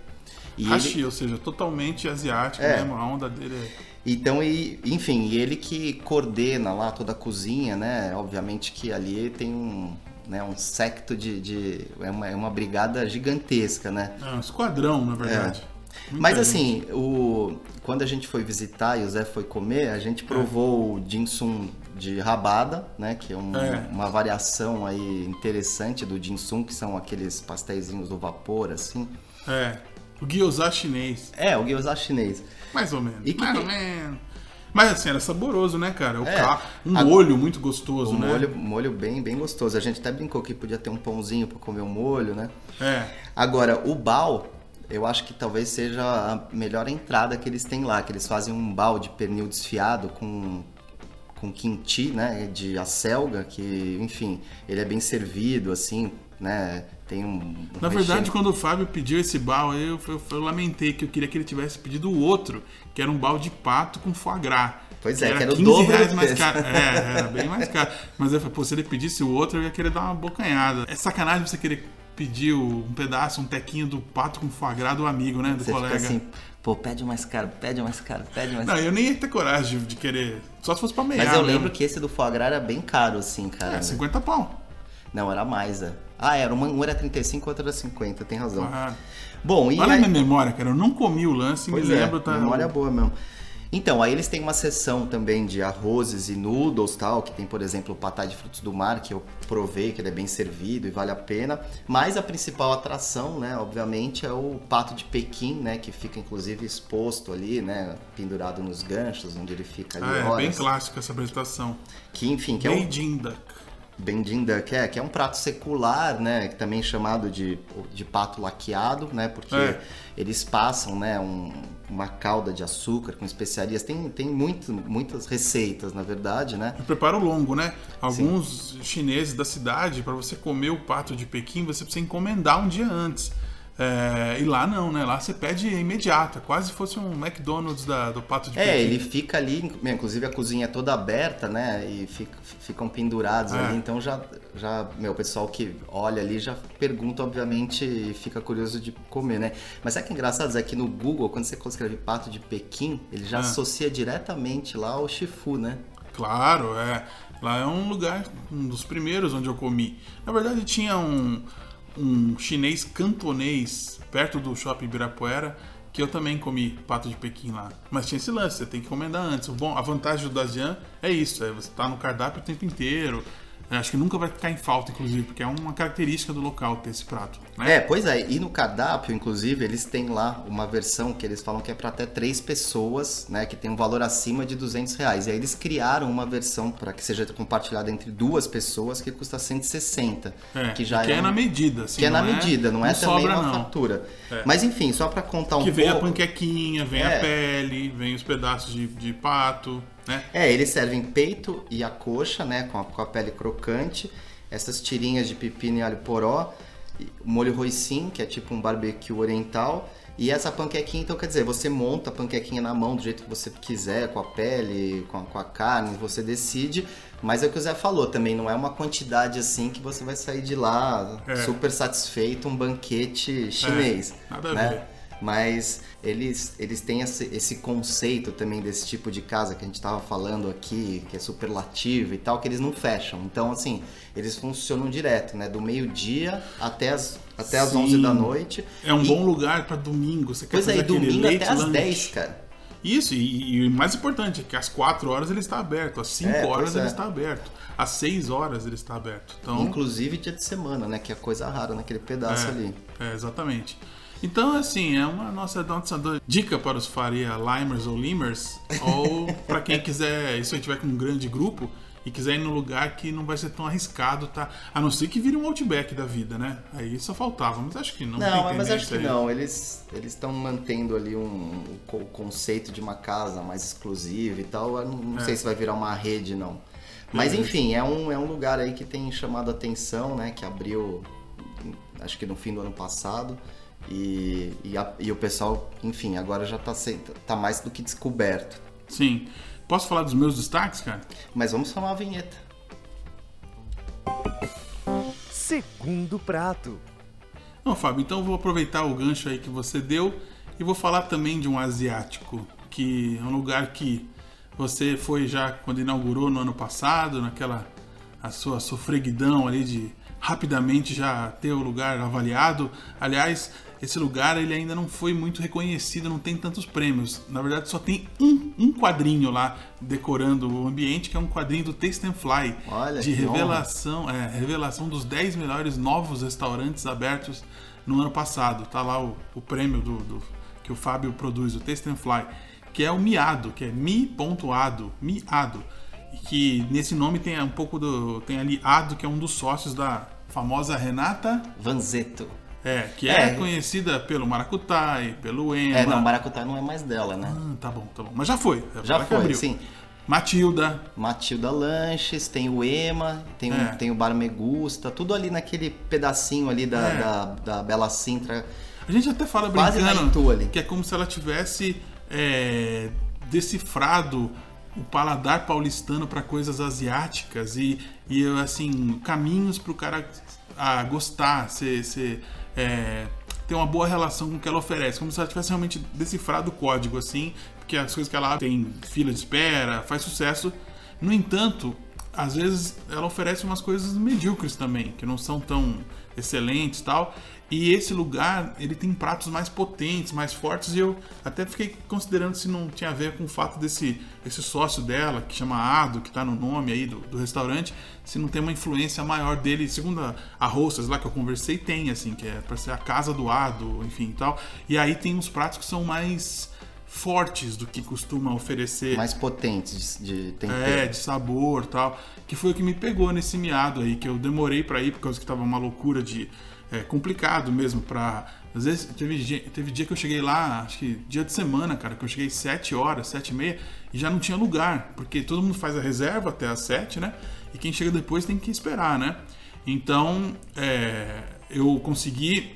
E ele- Hashi, ou seja, totalmente asiático É. mesmo. A onda dele é. então, e, enfim, ele que coordena lá toda a cozinha, né? Obviamente que ali tem um, né, um secto de. de- é, uma, é uma brigada gigantesca, né? É um esquadrão, na verdade. Muita Mas assim, o, quando a gente foi visitar e o Zé foi comer, a gente provou o ginsum de rabada, né? Que é, um- É. uma variação aí interessante do ginsum, que são aqueles pastéisinhos do vapor, assim. É. O gyoza chinês. É, o gyoza chinês. Mais ou menos. E mais tem- ou menos. Mas assim, era saboroso, né, cara? O É. ca- Um A- molho muito gostoso, O né? molho, molho bem, bem gostoso. A gente até brincou que podia ter um pãozinho para comer o molho, né? É. Agora, o bal, eu acho que talvez seja a melhor entrada que eles têm lá, que eles fazem um bal de pernil desfiado com com kimchi, né, de acelga, que, enfim, ele é bem servido assim, né? Tem um, Na recheio- verdade, quando o Fábio pediu esse bal, eu, eu, eu lamentei que eu queria que ele tivesse pedido o outro, que era um bal de pato com foie gras. Pois é, que era o 15 dobro reais mais caro. É, era bem mais caro. Mas eu falei, pô, se ele pedisse o outro, eu ia querer dar uma bocanhada. É sacanagem você querer pedir um pedaço, um tequinho do pato com foie gras do amigo, né? Do Você colega. fica assim, pô, pede mais caro, pede mais caro, pede mais Não, caro. eu nem ia ter coragem de, querer. Só se fosse pra meiar. Mas eu mesmo. lembro que esse do foie gras era bem caro, assim, cara. É, 50 pau. Não, era mais, é. Ah, era uma, um era 35, outro era 50, tem razão. Ah, Bom, e Olha a aí... minha memória, cara. Eu não comi o lance, Pois me é, lembro, tá? memória boa mesmo. Então, aí eles têm uma seção também de arrozes e noodles tal, que tem, por exemplo, o patai de frutos do mar, que eu provei, que ele é bem servido e vale a pena. Mas a principal atração, né, obviamente, é o pato de Pequim, né, que fica inclusive exposto ali, né, pendurado nos ganchos, onde ele fica ali Ah, é horas. bem clássica essa apresentação. Que, enfim, que é um Beijing Duck. Bendin Duck, é, que é um prato secular, né, que também é chamado de, de pato laqueado, né, porque É. eles passam, né, um- uma calda de açúcar com especiarias, tem, tem muito, muitas receitas, na verdade, né, O preparo longo, né? Alguns chineses da cidade, para você comer o pato de Pequim, você precisa encomendar um dia antes. É, e lá não, né? Lá você pede imediata, quase fosse um McDonald's da- do pato de É, Pequim. ele fica ali, inclusive a cozinha é toda aberta, né? E fica- ficam pendurados É. ali, então já, já, meu, o pessoal que olha ali já pergunta, obviamente, e fica curioso de comer, né? Mas sabe que é engraçado? É que no Google, quando você escreve pato de Pequim, ele já Ah. associa diretamente lá ao Shifu, né? Claro, é. Lá é um lugar, um dos primeiros onde eu comi. Na verdade, tinha um, um chinês cantonês perto do shopping Ibirapuera que eu também comi pato de Pequim lá. Mas tinha esse lance, você tem que encomendar antes. Bom, a vantagem do Dajian é isso, é você tá no cardápio o tempo inteiro. Eu acho que nunca vai ficar em falta, inclusive, porque é uma característica do local ter esse prato. Né? É, pois é, e no cardápio, inclusive, eles têm lá uma versão que eles falam que é para até três pessoas, né, que tem um valor acima de 200 reais. E aí eles criaram uma versão para que seja compartilhada entre duas pessoas que custa 160, É, que já que é, um- na medida, assim, que é na não medida, não é também sobra, uma não. fatura. É. Mas enfim, só para contar um Que vem a pouco. panquequinha, vem É. a pele, vem os pedaços de, de pato, né? É, eles servem peito e a coxa, né, com a, com a pele crocante, essas tirinhas de pepino e alho poró, molho roicim, que é tipo um barbecue oriental, e essa panquequinha, então quer dizer, você monta a panquequinha na mão do jeito que você quiser, com a pele, com a, com a carne, você decide, mas é o que o Zé falou também, não é uma quantidade assim que você vai sair de lá É. super satisfeito, um banquete chinês, nada a né? ver. Mas eles, eles têm esse, esse conceito também desse tipo de casa que a gente tava falando aqui, que é superlativo e tal, que eles não fecham. Então, assim, eles funcionam direto, né? Do meio-dia até as, até as Sim. 11 da noite. É um E- bom lugar pra domingo. Você quer Pois é, fazer domingo até às lunch. 10, cara. Isso, e, e o mais importante é que às 4 horas ele está aberto, às 5 É, horas ele é. está aberto, às 6 horas ele está aberto. Então, Inclusive dia de semana, né? Que é coisa rara naquele pedaço É. ali. É, exatamente. Então, assim, é uma nossa, nossa dica para os Faria Limers ou Limers, ou para quem quiser, se tiver com um grande grupo e quiser ir num lugar que não vai ser tão arriscado, tá? A não ser que vire um outback da vida, né? Aí só faltava, mas acho que não. Não, mas acho que aí. não. Eles eles estão mantendo ali um, o conceito de uma casa mais exclusiva e tal. Eu não, não É. sei se vai virar uma rede, não. Mas enfim, é um, é um lugar aí que tem chamado a atenção, né? Que abriu, acho que no fim do ano passado. E, e, a- e o pessoal, enfim, agora já tá, se- tá mais do que descoberto. Sim. Posso falar dos meus destaques, cara? Mas vamos falar uma vinheta. Segundo prato. Não, Fábio, então eu vou aproveitar o gancho aí que você deu e vou falar também de um asiático, que é um lugar que você foi já quando inaugurou no ano passado, naquela a sua sofreguidão ali de rapidamente já ter o lugar avaliado. Aliás, esse lugar ele ainda não foi muito reconhecido, não tem tantos prêmios. Na verdade, só tem um, um quadrinho lá decorando o ambiente, que é um quadrinho do Taste and Fly, Olha, de revelação, é, revelação dos 10 melhores novos restaurantes abertos no ano passado. Tá lá o, o prêmio do, do- que o Fábio produz, o Taste and Fly, que é o Miado, que é mi.ado, Miado. E que nesse nome tem um pouco do. Tem ali Ado, que é um dos sócios da famosa Renata, Vanzeto. É, que é, É. conhecida pelo Maracutai, pelo Ema. É, não, Maracutá não é mais dela, né? Ah, tá bom, tá bom. Mas já foi. Já ela que foi, abriu. sim. Matilda, Matilda Lanches, tem o Ema, tem, É. o, tem o Bar Me Gusta, tudo ali naquele pedacinho ali da, É. da, da Bela Sintra. A gente até fala brincando que é como se ela tivesse é, decifrado o paladar paulistano para coisas asiáticas e, e assim caminhos para o cara a gostar, ser, ser, é, ter uma boa relação com o que ela oferece, como se ela tivesse realmente decifrado o código assim, porque as coisas que ela tem fila de espera, faz sucesso. No entanto, às vezes ela oferece umas coisas medíocres também, que não são tão excelentes tal. E esse lugar, ele tem pratos mais potentes, mais fortes, e eu até fiquei considerando se não tinha a ver com o fato desse esse sócio dela, que chama Ado, que tá no nome aí do, do restaurante, se não tem uma influência maior dele, segundo a, a hostess lá que eu conversei, tem, assim, que é pra ser a casa do Ado, enfim e tal. E aí tem uns pratos que são mais fortes do que costuma oferecer Mais potentes de, de tempero. é, de sabor tal. Que foi o que me pegou nesse miado aí, que eu demorei pra ir por causa que tava uma loucura de. É complicado mesmo pra. Às vezes teve, dia- teve dia que eu cheguei lá, acho que dia de semana, cara, que eu cheguei 7 horas, 7 e meia, e já não tinha lugar, porque todo mundo faz a reserva até as 7, né? E quem chega depois tem que esperar, né? Então, é, eu consegui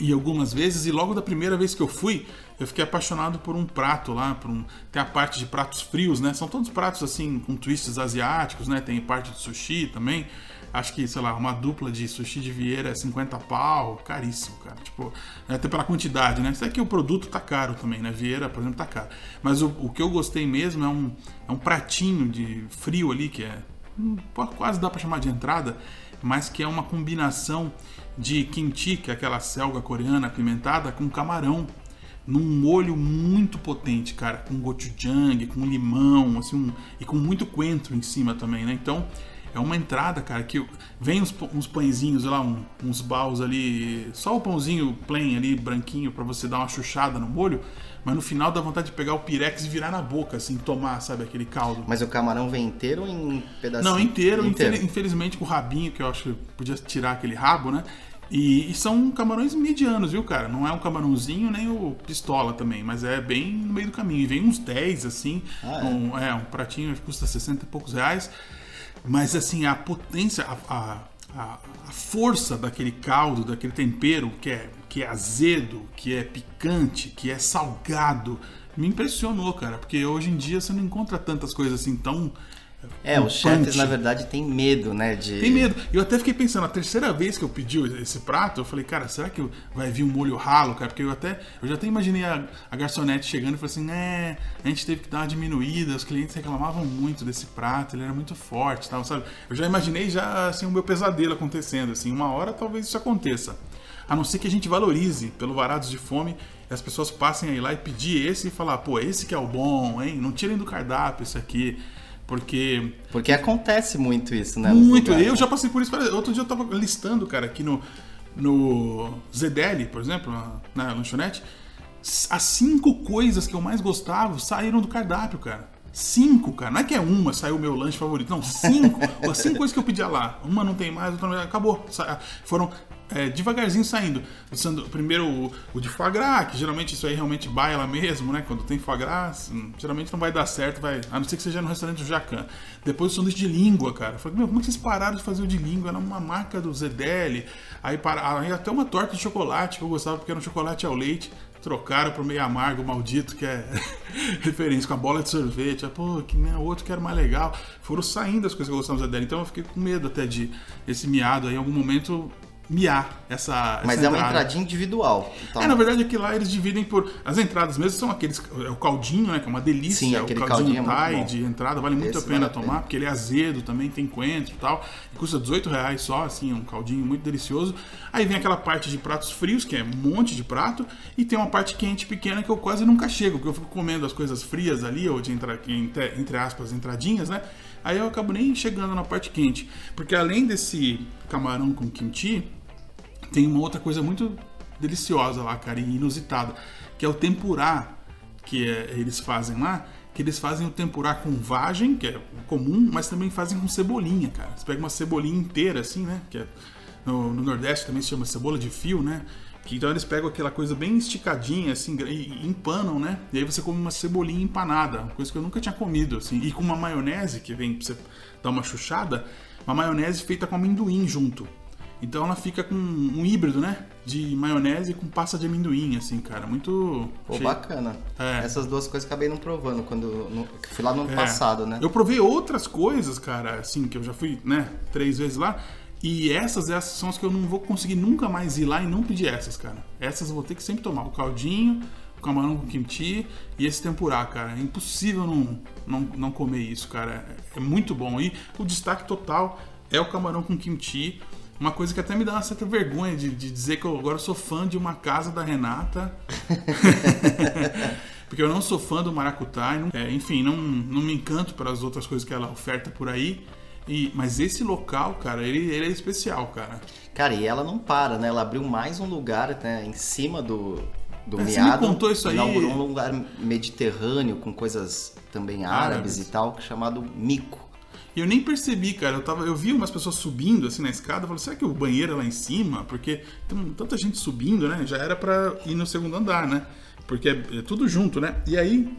e algumas vezes, e logo da primeira vez que eu fui, eu fiquei apaixonado por um prato lá, por um, tem a parte de pratos frios, né? São todos pratos assim com twists asiáticos, né? Tem parte de sushi também. Acho que, sei lá, uma dupla de sushi de Vieira é 50 pau, caríssimo, cara. Tipo, até pela quantidade, né? Isso aqui o produto tá caro também, né? Vieira, por exemplo, tá caro. Mas o, o que eu gostei mesmo é um, é um pratinho de frio ali, que é hum, quase dá para chamar de entrada, mas que é uma combinação de kimchi, que é aquela selga coreana apimentada, com camarão, num molho muito potente, cara, com gochujang, com limão, assim, um- e com muito coentro em cima também, né? Então, é uma entrada, cara, que vem uns, uns pãezinhos lá, um- uns baus ali, só o pãozinho plain ali, branquinho, pra você dar uma chuchada no molho, mas no final dá vontade de pegar o pirex e virar na boca, assim, tomar, sabe, aquele caldo. Mas o camarão vem inteiro ou em pedacinho? Não, inteiro, infeli- infelizmente com o rabinho, que eu acho que podia tirar aquele rabo, né? E, e são camarões medianos, viu, cara? Não é um camarãozinho nem o pistola também, mas é bem no meio do caminho. E vem uns 10, assim, Ah, é? um, é, um pratinho que custa 60 e poucos reais. Mas, assim, a potência, a, a, a- força daquele caldo, daquele tempero que é, que é azedo, que é picante, que é salgado, me impressionou, cara. Porque hoje em dia você não encontra tantas coisas assim tão É, os chefes, na verdade, têm medo, né? De... Tem medo. Eu até fiquei pensando, a terceira vez que eu pedi esse prato, eu falei, cara, será que vai vir um molho ralo, cara? Porque eu até, eu já até imaginei a, a garçonete chegando e falando assim, né, a gente teve que dar uma diminuída, os clientes reclamavam muito desse prato, ele era muito forte, tal, sabe? Eu já imaginei já assim o meu pesadelo acontecendo, assim, uma hora talvez isso aconteça. A não ser que a gente valorize pelo Varados de Fome e as pessoas passem aí lá e pedir esse e falar, pô, esse que é o bom, hein? Não tirem do cardápio esse aqui. Porque Porque acontece muito isso, né? muito. Eu já passei por isso. Outro dia eu tava listando, cara, aqui no, no ZDL, por exemplo, na, na lanchonete, as cinco coisas que eu mais gostava saíram do cardápio, cara. Cinco, cara. Não é que é uma, saiu o meu lanche favorito. Não, cinco. as cinco coisas que eu pedia lá. Uma não tem mais, outra não acabou. Foram é, devagarzinho saindo. Sendo, primeiro o, o, de foie gras, que geralmente isso aí realmente baila mesmo, né? Quando tem foie gras, hum, geralmente não vai dar certo, vai, a não ser que seja no restaurante do Jacan. Depois o sanduíche de língua, cara. Eu falei, meu, como é que vocês pararam de fazer o de língua? Era uma marca do Zedeli. Aí, para, aí até uma torta de chocolate que eu gostava porque era um chocolate ao leite trocaram pro meio amargo, maldito, que é referência, com a bola de sorvete. Pô, que nem outro que era mais legal. Foram saindo as coisas que eu gostava da Então eu fiquei com medo até de esse miado aí, em algum momento miar essa. Mas essa é uma entradinha individual. Então... É, na verdade aqui lá eles dividem por. As entradas mesmo são aqueles. É o caldinho, né? Que é uma delícia. Sim, é aquele o caldinho, caldinho Thai é de entrada, vale muito Esse a pena vale a tomar, pena. porque ele é azedo também, tem coentro e tal. E custa 18 reais só, assim, um caldinho muito delicioso. Aí vem aquela parte de pratos frios, que é um monte de prato, e tem uma parte quente pequena que eu quase nunca chego, porque eu fico comendo as coisas frias ali, ou de entra, entre, entre aspas, entradinhas, né? Aí eu acabo nem chegando na parte quente. Porque além desse camarão com kimchi, tem uma outra coisa muito deliciosa lá, cara, e inusitada, que é o tempurá que é- eles fazem lá, que eles fazem o tempurá com vagem, que é comum, mas também fazem com cebolinha, cara. Você pega uma cebolinha inteira, assim, né? Que é- no, no Nordeste também se chama cebola de fio, né? Que, então eles pegam aquela coisa bem esticadinha, assim, e, e empanam, né? E aí você come uma cebolinha empanada, uma coisa que eu nunca tinha comido, assim. E com uma maionese, que vem pra você dar uma chuchada, uma maionese feita com amendoim junto. Então ela fica com um híbrido, né? De maionese com pasta de amendoim, assim, cara. Muito. Pô, achei- bacana. É. Essas duas coisas acabei não provando quando. No, fui lá no ano É. passado, né? Eu provei outras coisas, cara, assim, que eu já fui, né, três vezes lá. E essas, essas são as que eu não vou conseguir nunca mais ir lá e não pedir essas, cara. Essas eu vou ter que sempre tomar. O caldinho, o camarão com kimchi e esse tempurá, cara. É impossível não, não, não comer isso, cara. É, é muito bom. E o destaque total é o camarão com kimchi. Uma coisa que até me dá uma certa vergonha de, de dizer que eu agora sou fã de uma casa da Renata. Porque eu não sou fã do maracutá, não- é, enfim, não, não me encanto pelas outras coisas que ela oferta por aí. E, mas esse local, cara, ele, ele é especial, cara. Cara, e ela não para, né? Ela abriu mais um lugar né, em cima do, do É, você miado. me contou isso aí. Inaugurou um lugar mediterrâneo com coisas também árabes, Árabes. e tal, chamado Mico. E eu nem percebi, cara. Eu, tava, eu vi umas pessoas subindo assim na escada. Eu falei, será que o banheiro é lá em cima? Porque tem tanta gente subindo, né? Já era pra ir no segundo andar, né? Porque é, é tudo junto, né? E aí,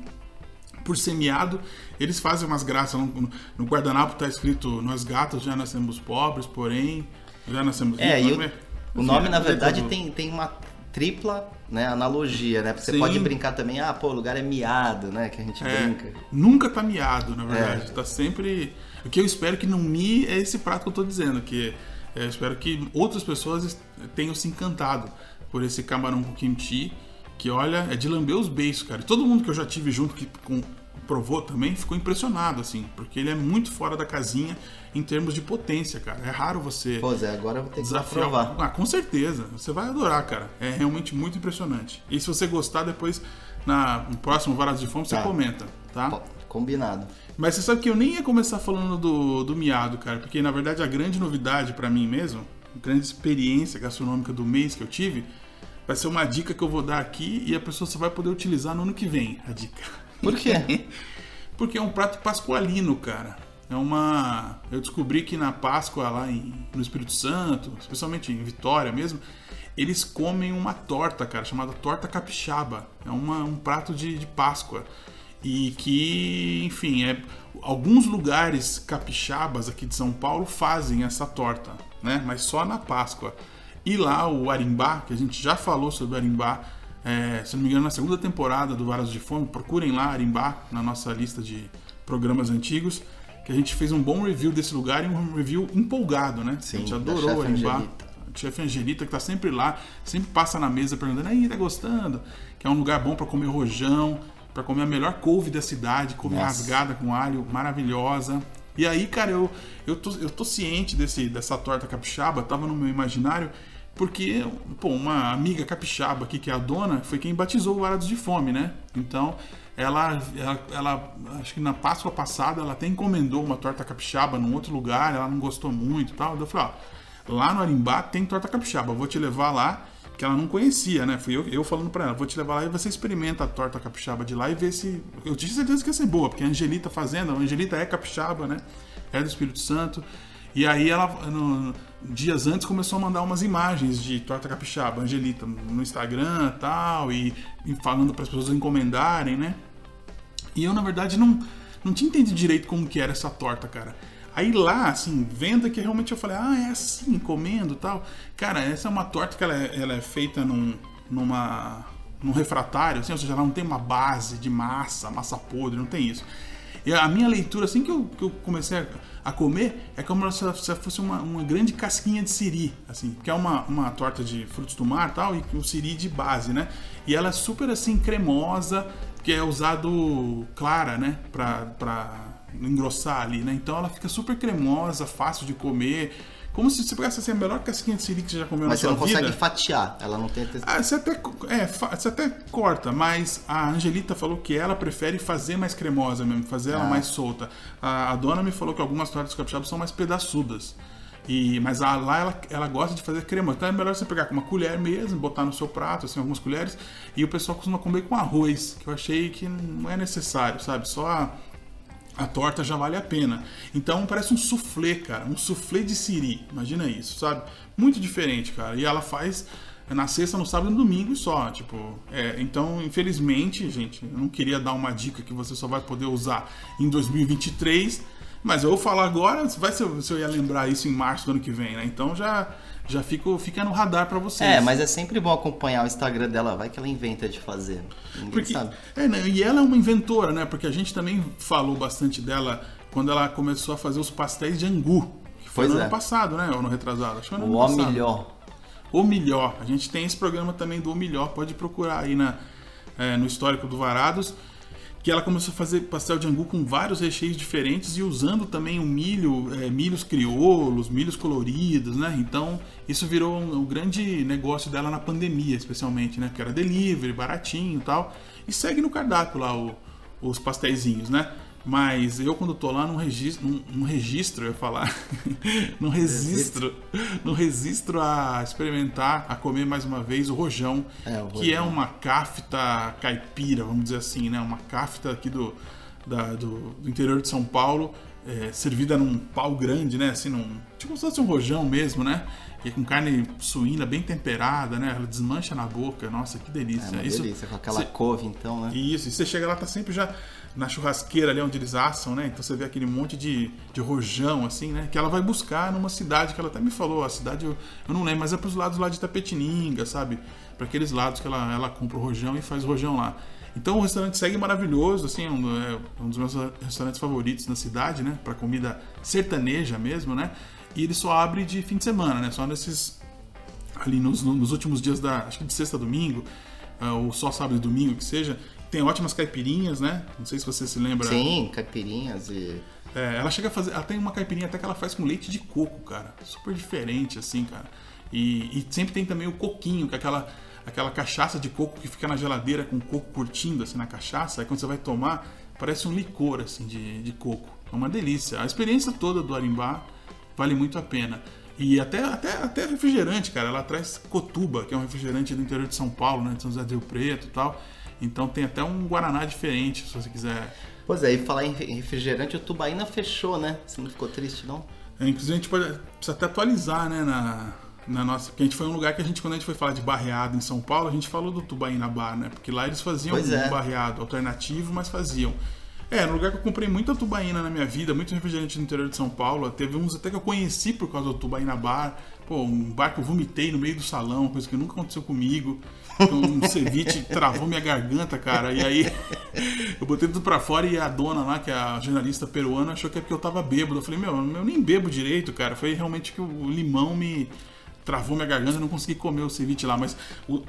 por ser miado, eles fazem umas graças. No, no- no guardanapo tá escrito: Nós gatos já nascemos pobres, porém já nascemos É, ricos. o, Mas, o nome, é na letra verdade, tem, tem uma tripla né, analogia, né? Porque você Sim. pode brincar também, ah, pô, o lugar é miado, né? Que a gente É, brinca. nunca tá miado, na verdade. É. Tá sempre. O que eu espero que não mie é esse prato que eu tô dizendo, que é, eu espero que outras pessoas tenham se encantado por esse camarão com kimchi, que olha, é de lamber os beiços, cara. E todo mundo que eu já tive junto que com- provou também ficou impressionado, assim, porque ele é muito fora da casinha em termos de potência, cara. É raro você Pô, Zé, agora eu vou ter que desafiar. provar. Ah, com certeza. Você vai adorar, cara. É realmente muito impressionante. E se você gostar, depois, na, no próximo Varas de Fome, você Tá. comenta, tá? Combinado. Mas você sabe que eu nem ia começar falando do, do miado, cara, porque na verdade a grande novidade pra mim mesmo, a grande experiência gastronômica do mês que eu tive, vai ser uma dica que eu vou dar aqui e a pessoa só vai poder utilizar no ano que vem, a dica. Por quê? Porque é um prato pascualino, cara. É uma. Eu descobri que na Páscoa, lá em- no Espírito Santo, especialmente em Vitória mesmo, eles comem uma torta, cara, chamada torta capixaba. É uma- um prato de, de Páscoa. E que, enfim, é, alguns lugares capixabas aqui de São Paulo fazem essa torta, né? Mas só na Páscoa. E lá o Arimbá, que a gente já falou sobre o Arimbá, é, se não me engano, na segunda temporada do Varas de Fome, procurem lá Arimbá na nossa lista de programas antigos, que a gente fez um bom review desse lugar e um review empolgado, né? Sim, a gente adorou o Arimbá. Angelita. Chefe Angelita, que tá sempre lá, sempre passa na mesa perguntando, aí, tá gostando? Que é um lugar bom para comer rojão, para comer a melhor couve da cidade, couve Nossa. rasgada com alho, maravilhosa. E aí, cara, eu, eu, tô, eu tô ciente desse, dessa torta capixaba, tava no meu imaginário, porque, pô, uma amiga capixaba aqui, que é a dona, foi quem batizou o Arados de Fome, né? Então, ela, ela, ela, acho que na Páscoa passada, ela até encomendou uma torta capixaba num outro lugar, ela não gostou muito e tal. Eu falei, ó, lá no Arimbá tem torta capixaba, vou te levar lá, que ela não conhecia, né? Fui eu, eu falando pra ela, vou te levar lá e você experimenta a torta capixaba de lá e vê se. Eu tinha certeza que ia ser boa, porque a Angelita fazendo, a Angelita é capixaba, né? É do Espírito Santo. E aí ela, no, dias antes, começou a mandar umas imagens de torta capixaba, Angelita, no Instagram tal, e, e falando para as pessoas encomendarem, né? E eu, na verdade, não, não tinha entendido direito como que era essa torta, cara. Aí lá, assim, venda que realmente eu falei, ah, é assim, comendo tal. Cara, essa é uma torta que ela é, ela é feita num, numa, num refratário, assim, ou seja, ela não tem uma base de massa, massa podre, não tem isso. E a minha leitura, assim que eu, que eu comecei a, a comer, é como se, se fosse uma, uma, grande casquinha de siri, assim, que é uma, uma torta de frutos do mar tal, e o siri de base, né? E ela é super, assim, cremosa, que é usado clara, né? Pra, pra engrossar ali, né? Então ela fica super cremosa, fácil de comer. Como se você pegasse assim, a melhor casquinha de siri que você já comeu mas na sua vida. Mas você não consegue fatiar, ela não tem... Ah, você até, é, você até corta, mas a Angelita falou que ela prefere fazer mais cremosa mesmo, fazer ela Ah. mais solta. A, a dona me falou que algumas tortas capixabas são mais pedaçudas. E, mas a, lá ela, ela gosta de fazer crema. Então é melhor você pegar com uma colher mesmo, botar no seu prato, assim, algumas colheres. E o pessoal costuma comer com arroz, que eu achei que não é necessário, sabe? Só a, torta já vale a pena. Então parece um soufflé, cara. Um soufflé de siri. Imagina isso, sabe? Muito diferente, cara. E ela faz na sexta, no sábado e no domingo só. Tipo, é, então, infelizmente, gente, eu não queria dar uma dica que você só vai poder usar em 2023. Mas eu vou falar agora, vai se eu, se eu ia lembrar isso em março do ano que vem, né? Então já, já fico, fica no radar pra vocês. É, mas é sempre bom acompanhar o Instagram dela, vai que ela inventa de fazer. Ninguém Porque, sabe. é, né, e ela é uma inventora, né? Porque a gente também falou bastante dela quando ela começou a fazer os pastéis de angu. Que foi Pois no é. ano passado, né? Ou no retrasado. Acho que foi no O ano passado. melhor. O Melhor. A gente tem esse programa também do O Melhor, pode procurar aí na, é, no histórico do Varados. Que ela começou a fazer pastel de angu com vários recheios diferentes e usando também o milho, é, milhos crioulos, milhos coloridos, né? Então isso virou um, um grande negócio dela na pandemia, especialmente, né? Porque era delivery, baratinho e tal. E segue no cardápio lá o- os pastéisinhos, né? Mas eu, quando tô lá, não registro, não, não registro, eu ia falar, não registro, não registro a experimentar, a comer mais uma vez o rojão, É, o que é uma cafta caipira, vamos dizer assim, né? Uma cafta aqui do, da- do, do interior de São Paulo, é, servida num pau grande, né? Assim, num, tipo como se fosse um rojão mesmo, né? E com carne suína bem temperada, né? Ela desmancha na boca, nossa, que delícia. É uma Isso- delícia, com aquela cê- couve então, né? isso, e você chega lá, tá sempre já na churrasqueira ali onde eles assam, né? Então você vê aquele monte de, de rojão, assim, né? Que ela vai buscar numa cidade que ela até me falou, a cidade eu, eu não lembro, mas é pros lados lá de Tapetininga, sabe? Para aqueles lados que ela, ela compra o rojão e faz rojão lá. Então o restaurante segue maravilhoso, assim, é um, é um dos meus restaurantes favoritos na cidade, né? Para comida sertaneja mesmo, né? E ele só abre de fim de semana, né? Só nesses ali nos, nos últimos dias da, acho que de sexta a domingo, ah, ou só sábado e domingo que seja, tem ótimas caipirinhas, né? Não sei se você se lembra. Sim, caipirinhas e. É, ela chega a fazer, ela tem uma caipirinha até que ela faz com leite de coco, cara, super diferente assim, cara. E, e sempre tem também o coquinho, que é aquela aquela cachaça de coco que fica na geladeira com o coco curtindo assim na cachaça, aí quando você vai tomar, parece um licor assim de, de coco. É uma delícia. A experiência toda do Arimbá vale muito a pena. E até, até, até refrigerante, cara. Ela traz Cotuba, que é um refrigerante do interior de São Paulo, né? De São José do Rio Preto e tal. Então tem até um Guaraná diferente, se você quiser. Pois é, e falar em refrigerante, o Tubaína fechou, né? Você não ficou triste, não? É, inclusive a gente pode, precisa até atualizar, né? Na, na nossa. Porque a gente foi um lugar que a gente, quando a gente foi falar de barreado em São Paulo, a gente falou do Tubaína Bar, né? Porque lá eles faziam Pois um é. barreado alternativo, mas faziam. É, no lugar que eu comprei muita tubaína na minha vida, muito refrigerante no interior de São Paulo. Teve uns até que eu conheci por causa do Tubaína Bar. Pô, um bar que eu vomitei no meio do salão, coisa que nunca aconteceu comigo. Um ceviche travou minha garganta, cara. E aí eu botei tudo pra fora e a dona lá, que é a jornalista peruana, achou que é porque eu tava bêbado. Eu falei, meu, eu nem bebo direito, cara. Foi realmente que o limão me travou minha garganta, não consegui comer o ceviche lá, mas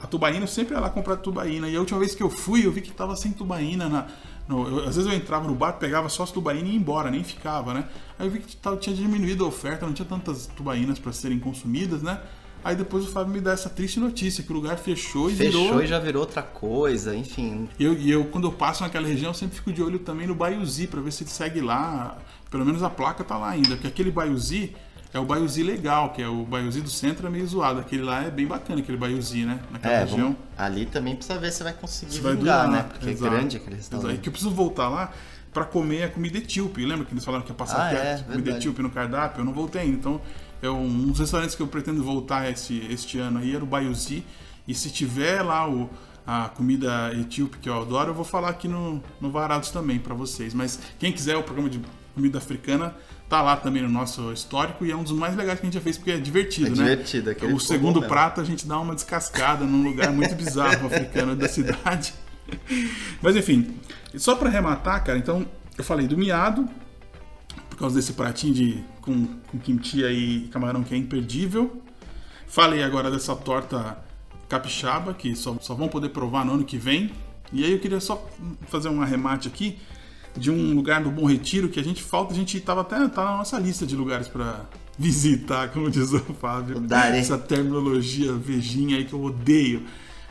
a tubaína eu sempre ia lá comprar tubaína. E a última vez que eu fui, eu vi que tava sem tubaína na. no- eu- às vezes eu entrava no bar, pegava só as tubaínas e ia embora, nem ficava, né? Aí eu vi que tinha diminuído a oferta, não tinha tantas tubaínas para serem consumidas, né? Aí depois o Fábio me dá essa triste notícia, que o lugar fechou e Fechou virou. e já virou outra coisa, enfim. E eu, eu, quando eu passo naquela região, eu sempre fico de olho também no Baiuzi, pra ver se ele segue lá. Pelo menos a placa tá lá ainda, porque aquele Baiuzi é o Baiuzi legal, que é o Baiuzi do centro é meio zoado. Aquele lá é bem bacana, aquele Baiuzi, né? Naquela É, região. vamos, ali também precisa ver se vai conseguir Você vai vingar, durar, né? Porque exato. é grande aquele Exato. restaurante. E que eu preciso voltar lá pra comer a comida etíope. Lembra que eles falaram que ia passar Ah, perto é, de comida verdade. etíope no cardápio? Eu não voltei ainda. Então, é um, dos restaurantes que eu pretendo voltar esse, este ano aí era o Baiuzi. E se tiver lá o, a comida etíope que eu adoro, eu vou falar aqui no, no Varados também pra vocês. Mas quem quiser o programa de comida africana, tá lá também no nosso histórico e é um dos mais legais que a gente já fez porque é divertido, É né? divertido, aquele O segundo prato a gente dá uma descascada num lugar muito bizarro africano da cidade. Mas enfim, só pra arrematar, cara, então eu falei do miado, por causa desse pratinho de, com, com kimchi e camarão que é imperdível. Falei agora dessa torta capixaba, que só, só vão poder provar no ano que vem. E aí eu queria só fazer um arremate aqui de um lugar do Bom Retiro que a gente falta, a gente tava até tá na nossa lista de lugares pra visitar, como diz o Fábio. O Daré. Essa terminologia vejinha aí que eu odeio.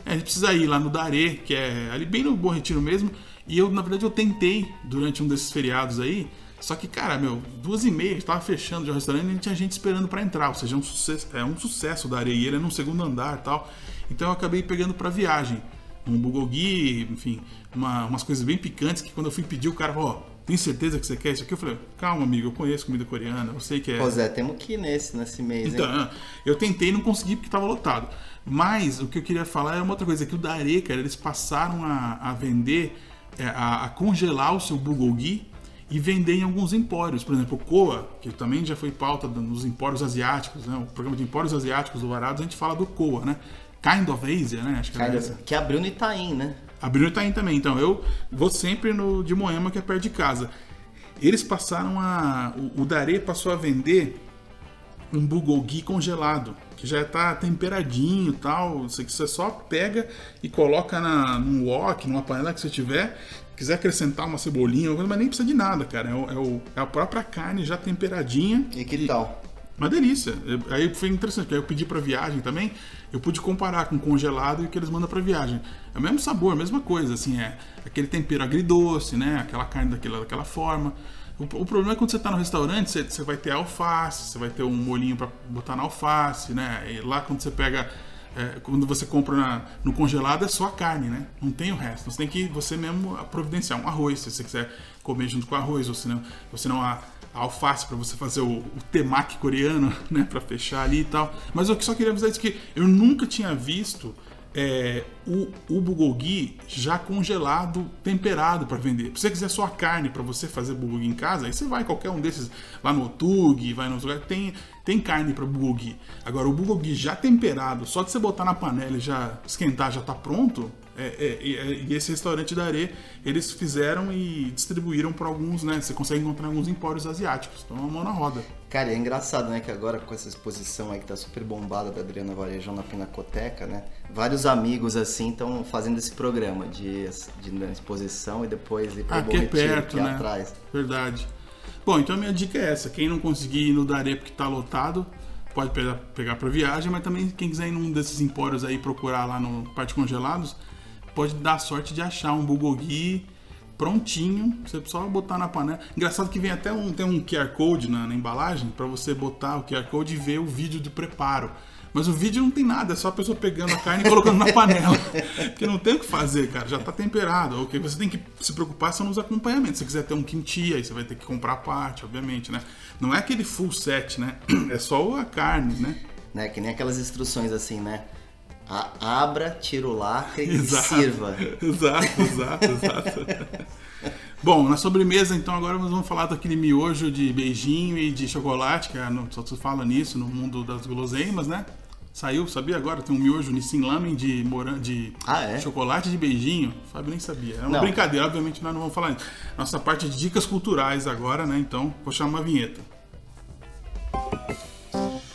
É, a gente precisa ir lá no Daré, que é ali bem no Bom Retiro mesmo. E eu, na verdade, eu tentei durante um desses feriados aí. Só que, cara, meu, duas e meia, a gente tava fechando já o restaurante e não tinha gente esperando pra entrar. Ou seja, é um sucesso, é um sucesso da areia. Ele é no segundo andar e tal. Então eu acabei pegando pra viagem. Um bulgogi, enfim, uma- umas coisas bem picantes que quando eu fui pedir, o cara falou, ó, tem certeza que você quer isso aqui? Eu falei, calma, amigo, eu conheço comida coreana, eu sei que é. Pô, Zé, temos que ir nesse, nesse mês, hein? Então, eu tentei e não consegui porque estava lotado. Mas o que eu queria falar é uma outra coisa, que o Dare, cara, eles passaram a, a vender, é, a, a congelar o seu bulgogi e vender em alguns empórios. Por exemplo, o Koa, que também já foi pauta nos empórios asiáticos, né? O programa de empórios asiáticos do Varados, a gente fala do Koa, né? Kind of Asia, né? Acho que Cara, essa. que abriu no Itaim, né? Abriu no Itaim também. Então, eu vou sempre no de Moema, que é perto de casa. Eles passaram a. O, o Darê passou a vender um bulgogi congelado, que já tá temperadinho e tal. Isso aqui você só pega e coloca na, num wok, numa panela que você tiver. Quiser acrescentar uma cebolinha, mas nem precisa de nada, cara. É, o- é o- é a própria carne já temperadinha. E que tal? Uma delícia. Eu- Aí foi interessante, porque aí eu pedi pra viagem também, eu pude comparar com o congelado e o que eles mandam pra viagem. É o mesmo sabor, a mesma coisa, assim, é aquele tempero agridoce, né? Aquela carne daquela, daquela forma. O, o problema é quando você tá no restaurante, você, você vai ter alface, você vai ter um molhinho pra botar na alface, né? E lá quando você pega. É, quando você compra na- no congelado é só a carne, né? Não tem o resto. Você tem que você mesmo providenciar um arroz, se você quiser comer junto com arroz, ou se não, ou se não a, a alface para você fazer o, o temaki coreano, né, para fechar ali e tal. Mas eu só queria avisar isso que eu nunca tinha visto é, o, o bulgogi já congelado, temperado para vender. Se você quiser só a carne para você fazer bulgogi em casa, aí você vai qualquer um desses lá no Otug, vai nos lugares tem tem carne para bulgogi. Agora o bulgogi já temperado, só de você botar na panela e já esquentar já tá pronto. É, é, é, e esse restaurante da Are, eles fizeram e distribuíram para alguns, né? Você consegue encontrar em alguns empórios asiáticos. Então é uma mão na roda. Cara, é engraçado, né, que agora com essa exposição aí que tá super bombada da Adriana Varejão na Pinacoteca, né? Vários amigos, assim, estão fazendo esse programa de, de na exposição e depois ir pro Ah, que é perto, é né? atrás. Verdade. Bom, então a minha dica é essa. Quem não conseguir ir no Daré porque tá lotado, pode pegar, pegar para viagem, mas também quem quiser ir num desses empórios aí procurar lá no Parte Congelados, pode dar sorte de achar um bulgogi prontinho, você só botar na panela. Engraçado que vem até um tem um QR Code na, na embalagem para você botar o QR Code e ver o vídeo de preparo. Mas o vídeo não tem nada, é só a pessoa pegando a carne e colocando na panela. Porque não tem o que fazer, cara, já tá temperado. O que você tem que se preocupar são nos acompanhamentos. Se você quiser ter um kimchi, aí você vai ter que comprar a parte, obviamente, né? Não é aquele full set, né? É só a carne, né? Né? Que nem aquelas instruções assim, né? A- abra, tira o lacre e sirva. Exato, exato, exato. Bom, na sobremesa, então, agora nós vamos falar daquele miojo de beijinho e de chocolate, que é no- só se fala nisso no mundo das guloseimas, né? Saiu, sabia agora? Tem um miojo Nissin Lamen de, moran de Ah, é? chocolate de beijinho. O Fábio nem sabia. É uma Não. brincadeira, obviamente nós não vamos falar isso. Nossa parte de dicas culturais agora, né? Então, vou chamar uma vinheta.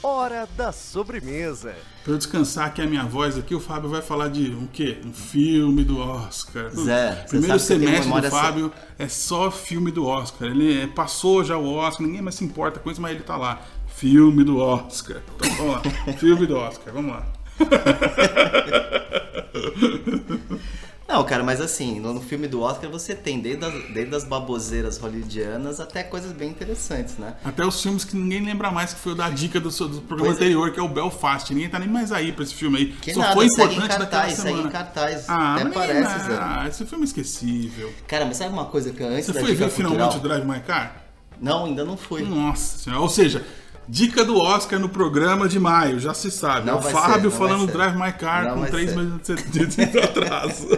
Hora da sobremesa. Pra eu descansar aqui a minha voz aqui, o Fábio vai falar de um quê? Um filme do Oscar. Zé, você Primeiro semestre do Fábio é só filme do Oscar. Ele é- passou já o Oscar, ninguém mais se importa com isso, mas ele tá lá. Filme do Oscar. Então vamos lá. filme do Oscar, vamos lá. Não, cara, mas assim, no filme do Oscar você tem desde as, desde as baboseiras hollywoodianas até coisas bem interessantes, né? Até os filmes que ninguém lembra mais, que foi o da dica do, do programa Pois é. anterior, que é o Belfast. Ninguém tá nem mais aí pra esse filme aí. Que Só nada, foi em importante daquela cartaz, segue semana. em cartaz. Ah, até parece, Zé. ah, esse filme é esquecível. Cara, mas sabe uma coisa que antes Você foi ver finalmente o cultural... Drive My Car? Não, ainda não fui. Nossa senhora. Ou seja, dica do Oscar no programa de maio, já se sabe. Não o Fábio ser, falando. Drive My Car Não com vai três ser. meses de atraso.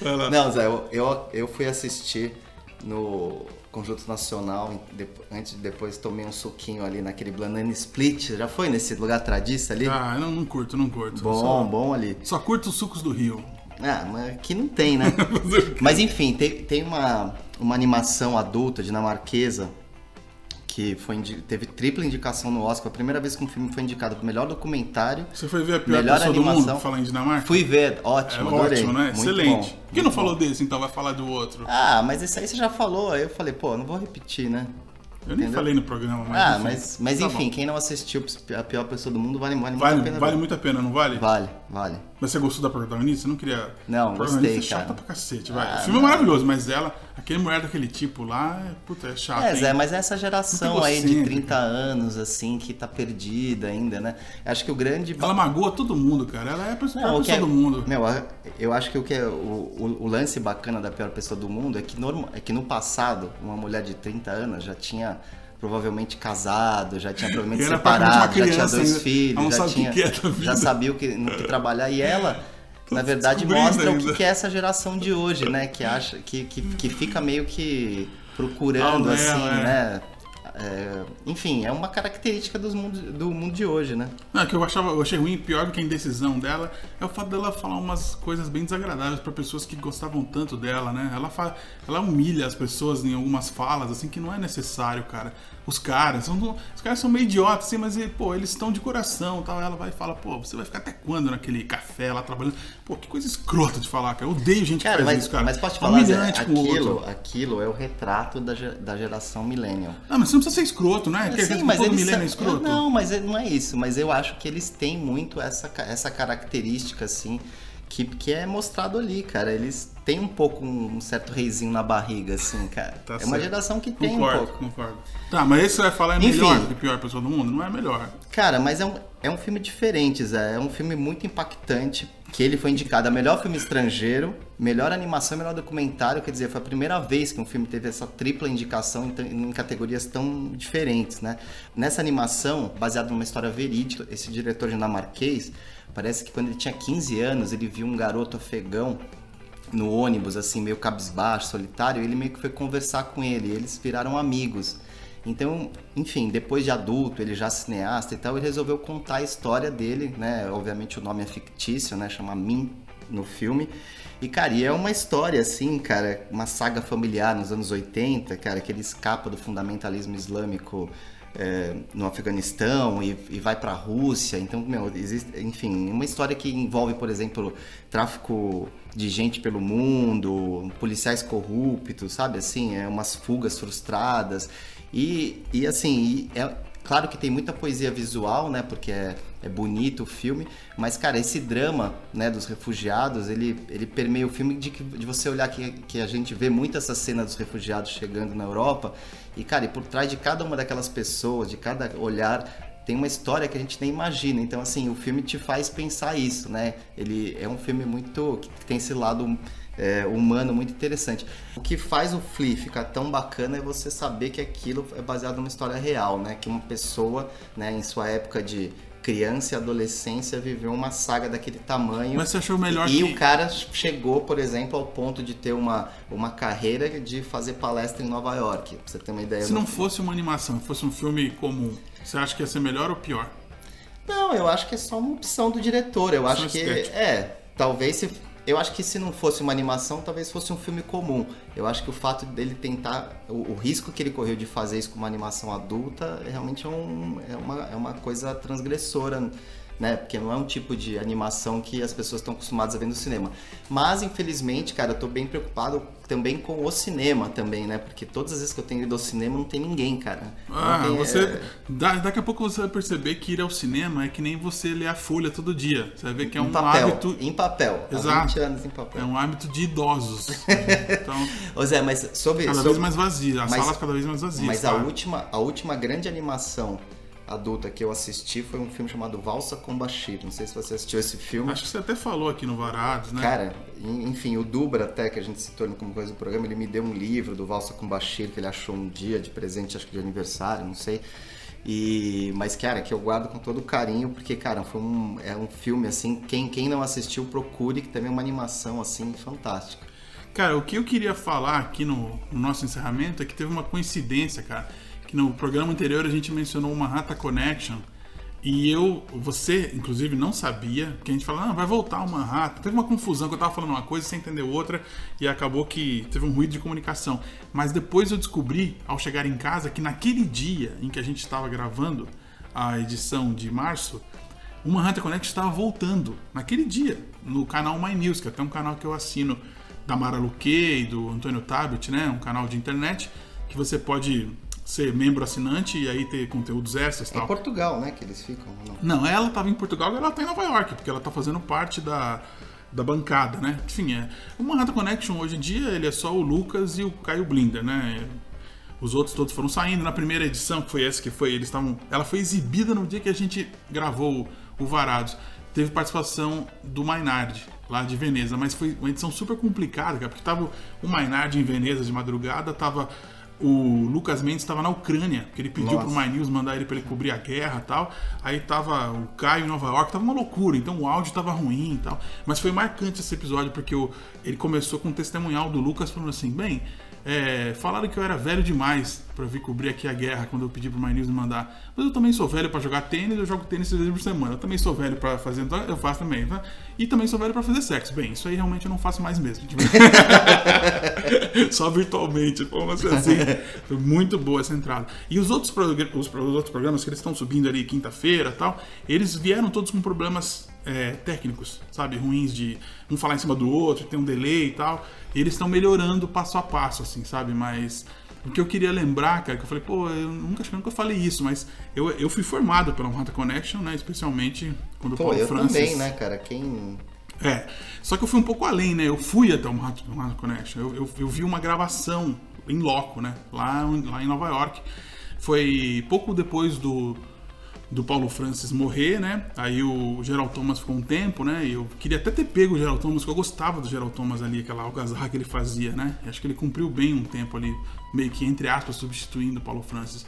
Não, Zé, eu, eu, eu fui assistir no Conjunto Nacional, antes depois tomei um suquinho ali naquele Banana Split. Já foi nesse lugar tradiça ali? Ah, não, não curto, não curto. bom, só, bom ali. só curto os sucos do Rio. Ah, mas aqui não tem, né? mas enfim, tem, tem uma, uma animação adulta dinamarquesa que foi teve tripla indicação no Oscar. A primeira vez que um filme foi indicado pro melhor documentário. Você foi ver a pior Melhor pessoa do mundo animação. falar em Dinamarca? Fui ver, É ótimo, adorei. ótimo, né? Muito Excelente. Por que não bom. falou desse, então vai falar do outro? Ah, mas isso aí você já falou. Aí eu falei, pô, não vou repetir, né? Eu nem entendeu? falei no programa, mas. ah, enfim. mas, mas Tá enfim, bom. quem não assistiu A Pior Pessoa do Mundo vale, vale, muito a Vale, pena vale muito a pena, não vale? Vale, vale. Mas você gostou da protagonista? Você não queria. Não, gostei, é chata cara. pra cacete, vai. Ah, o filme não. é maravilhoso, mas ela, aquele mulher daquele tipo lá, é, puta, é chato. É? Zé, mas essa geração aí de egocêntrica. 30 anos, assim, que tá perdida ainda, né? Acho que o grande. Ela magoa todo mundo, cara. Ela é a pessoa, Não, pior o que pessoa é- do mundo. Meu, eu acho que o que é o, o- o lance bacana da pior pessoa do mundo é que, norma, é que no passado, uma mulher de 30 anos já tinha provavelmente casado, já tinha provavelmente Era separado, já tinha criança dois filhos, já o que tinha, que é já sabia o que, no que trabalhar e ela na verdade mostra o ainda. que, que é essa geração de hoje, né? Que acha que, que, que fica meio que procurando Ah, assim, é, é. né? É, enfim, é uma característica dos mundo, do mundo de hoje, né? Não, é que eu achava, eu achei ruim, pior do que a indecisão dela, é o fato dela falar umas coisas bem desagradáveis pra pessoas que gostavam tanto dela, né? Ela, fa, ela humilha as pessoas em algumas falas, assim, que não é necessário, cara. Os caras, são, os caras são meio idiotas, assim, mas, pô, eles estão de coração tal. Ela vai e fala, pô, você vai ficar até quando naquele café lá trabalhando? Pô, que coisa escrota de falar, cara. Eu odeio gente Cara, que faz mas, isso, cara. mas É falar, humilhante aquilo, aquilo é o retrato da, da geração millennial. Ah, mas você não precisa ser escroto, né? Quer Sim, mas todo milênio é escroto. Não, mas é- não é isso. Mas eu acho que eles têm muito essa, essa característica, assim, que, que é mostrado ali, cara. Eles têm um pouco um, um certo reizinho na barriga, assim, cara. Tá é uma certo. geração que tem Concordo, um pouco. concordo. Tá, mas esse você vai falar é Enfim. melhor do que pior pessoa do mundo? Não é melhor. Cara, mas é um, é um filme diferente, Zé. É um filme muito impactante. Que ele foi indicado a melhor filme estrangeiro, melhor animação e melhor documentário. Quer dizer, foi a primeira vez que um filme teve essa tripla indicação em, em categorias tão diferentes, né? Nessa animação, baseada numa história verídica, esse diretor dinamarquês, parece que quando ele tinha 15 anos, ele viu um garoto afegão no ônibus, assim, meio cabisbaixo, solitário, e ele meio que foi conversar com ele, eles viraram amigos. Então, enfim, depois de adulto, ele já cineasta e tal, ele resolveu contar a história dele, né? Obviamente o nome é fictício, né? Chama Min no filme. E, cara, e é uma história, assim, cara, uma saga familiar nos anos 80, cara, que ele escapa do fundamentalismo islâmico é, no Afeganistão e, e vai pra Rússia. Então, meu, existe, enfim, uma história que envolve, por exemplo, tráfico de gente pelo mundo, policiais corruptos, sabe? Assim, é umas fugas frustradas. E, e assim, e é claro que tem muita poesia visual, né? Porque é, é bonito o filme, mas, cara, esse drama, né, dos refugiados, ele, ele permeia o filme de, que, de você olhar que, que a gente vê muito essa cena dos refugiados chegando na Europa. E, cara, e por trás de cada uma daquelas pessoas, de cada olhar, tem uma história que a gente nem imagina. Então, assim, o filme te faz pensar isso, né? Ele é um filme muito. que tem esse lado é, humano muito interessante. O que faz o Flea ficar tão bacana é você saber que aquilo é baseado numa história real, né? Que uma pessoa, né, em sua época de criança e adolescência viveu uma saga daquele tamanho. Mas você achou melhor e que... o cara chegou, por exemplo, ao ponto de ter uma, uma carreira de fazer palestra em Nova York. Pra você ter uma ideia. Se não fosse uma animação, fosse um filme comum, você acha que ia ser melhor ou pior? Não, eu acho que é só uma opção do diretor. Eu acho que estética. é, talvez se eu acho que se não fosse uma animação, talvez fosse um filme comum. Eu acho que o fato dele tentar o, o risco que ele correu de fazer isso com uma animação adulta realmente é, um, é, uma, é uma coisa transgressora né? Porque não é um tipo de animação que as pessoas estão acostumadas a ver no cinema. Mas, infelizmente, cara, eu tô bem preocupado também com o cinema também, né? Porque todas as vezes que eu tenho ido ao cinema não tem ninguém, cara. Ah, tem, você. é, da- daqui a pouco você vai perceber que ir ao cinema é que nem você ler a folha todo dia. Você vai ver que é em um papel, hábito. em papel. Exato. 20 anos em papel. É um hábito de idosos. Então, Ô Zé, mas sobre... cada sobre- vez mais vazia. As Mas- salas cada vez mais vazias. Mas a última, a última grande animação adulta que eu assisti foi um filme chamado Valsa com Bashir. Não sei se você assistiu esse filme. Acho que você até falou aqui no Varados, né? Cara, en- enfim, o Dubra até, que a gente citou ele como coisa do programa, ele me deu um livro do Valsa com Bashir, que ele achou um dia de presente, acho que de aniversário, não sei. E, mas, cara, que eu guardo com todo carinho, porque, cara, foi um, é um filme, assim, quem, quem não assistiu, procure, que também é uma animação, assim, fantástica. Cara, o que eu queria falar aqui no, no nosso encerramento é que teve uma coincidência, cara. Que no programa anterior a gente mencionou uma Rata Connection. E eu, você, inclusive, não sabia, que a gente falou, não, vai voltar uma rata. Teve uma confusão, que eu tava falando uma coisa sem entender outra, e acabou que teve um ruído de comunicação. Mas depois eu descobri, ao chegar em casa, que naquele dia em que a gente estava gravando a edição de março, uma Hunter Connect estava voltando naquele dia no canal My News, que é até um canal que eu assino da Mara Luque e do Antônio Tabet, né? Um canal de internet que você pode ser membro assinante e aí ter conteúdos extras e É tal. em Portugal, né, que eles ficam. Não. Não, ela estava em Portugal, agora ela está em Nova York, porque ela está fazendo parte da, da bancada, né? Enfim, é. O Manhattan Connection hoje em dia ele é só o Lucas e o Caio Blinder, né? Os outros todos foram saindo. Na primeira edição, que foi essa que foi, eles estavam. Ela foi exibida no dia que a gente gravou o, o Varados. Teve participação do Maynard, lá de Veneza, mas foi uma edição super complicada, cara, porque tava o Maynard em Veneza de madrugada, tava o Lucas Mendes estava na Ucrânia, porque ele pediu Nossa. pro My News mandar ele para ele cobrir a guerra e tal. Aí tava o Caio em Nova York, tava uma loucura, então o áudio tava ruim e tal. Mas foi marcante esse episódio porque o, ele começou com um testemunhal do Lucas falando assim: bem, é, falaram que eu era velho demais para vir cobrir aqui a guerra quando eu pedi pro My News me mandar. Mas eu também sou velho para jogar tênis, eu jogo tênis três vezes por semana. Eu também sou velho para fazer, então eu faço também, tá? E também sou velho para fazer sexo. Bem, isso aí realmente eu não faço mais mesmo. Só virtualmente, como assim. Foi muito boa essa entrada. E os outros, os, os outros programas que eles estão subindo ali quinta-feira tal, eles vieram todos com problemas é, técnicos, sabe? Ruins de um falar em cima do outro, tem um delay e tal. E eles estão melhorando passo a passo, assim, sabe? Mas o que eu queria lembrar, cara, que eu falei, pô, eu nunca, acho que eu nunca falei isso, mas eu, eu fui formado pela Hunter Connection, né? Especialmente quando o Pô, Paulo eu Francis... também, né, cara? Quem. É, só que eu fui um pouco além, né? Eu fui até o Manhattan Connection. Eu, eu, eu vi uma gravação em loco, né? Lá, lá em Nova York. Foi pouco depois do, do Paulo Francis morrer, né? Aí o Gerald Thomas ficou um tempo, né? Eu queria até ter pego o Gerald Thomas, porque eu gostava do Gerald Thomas ali, aquela algazarra que ele fazia, né? E acho que ele cumpriu bem um tempo ali, meio que, entre aspas, substituindo o Paulo Francis.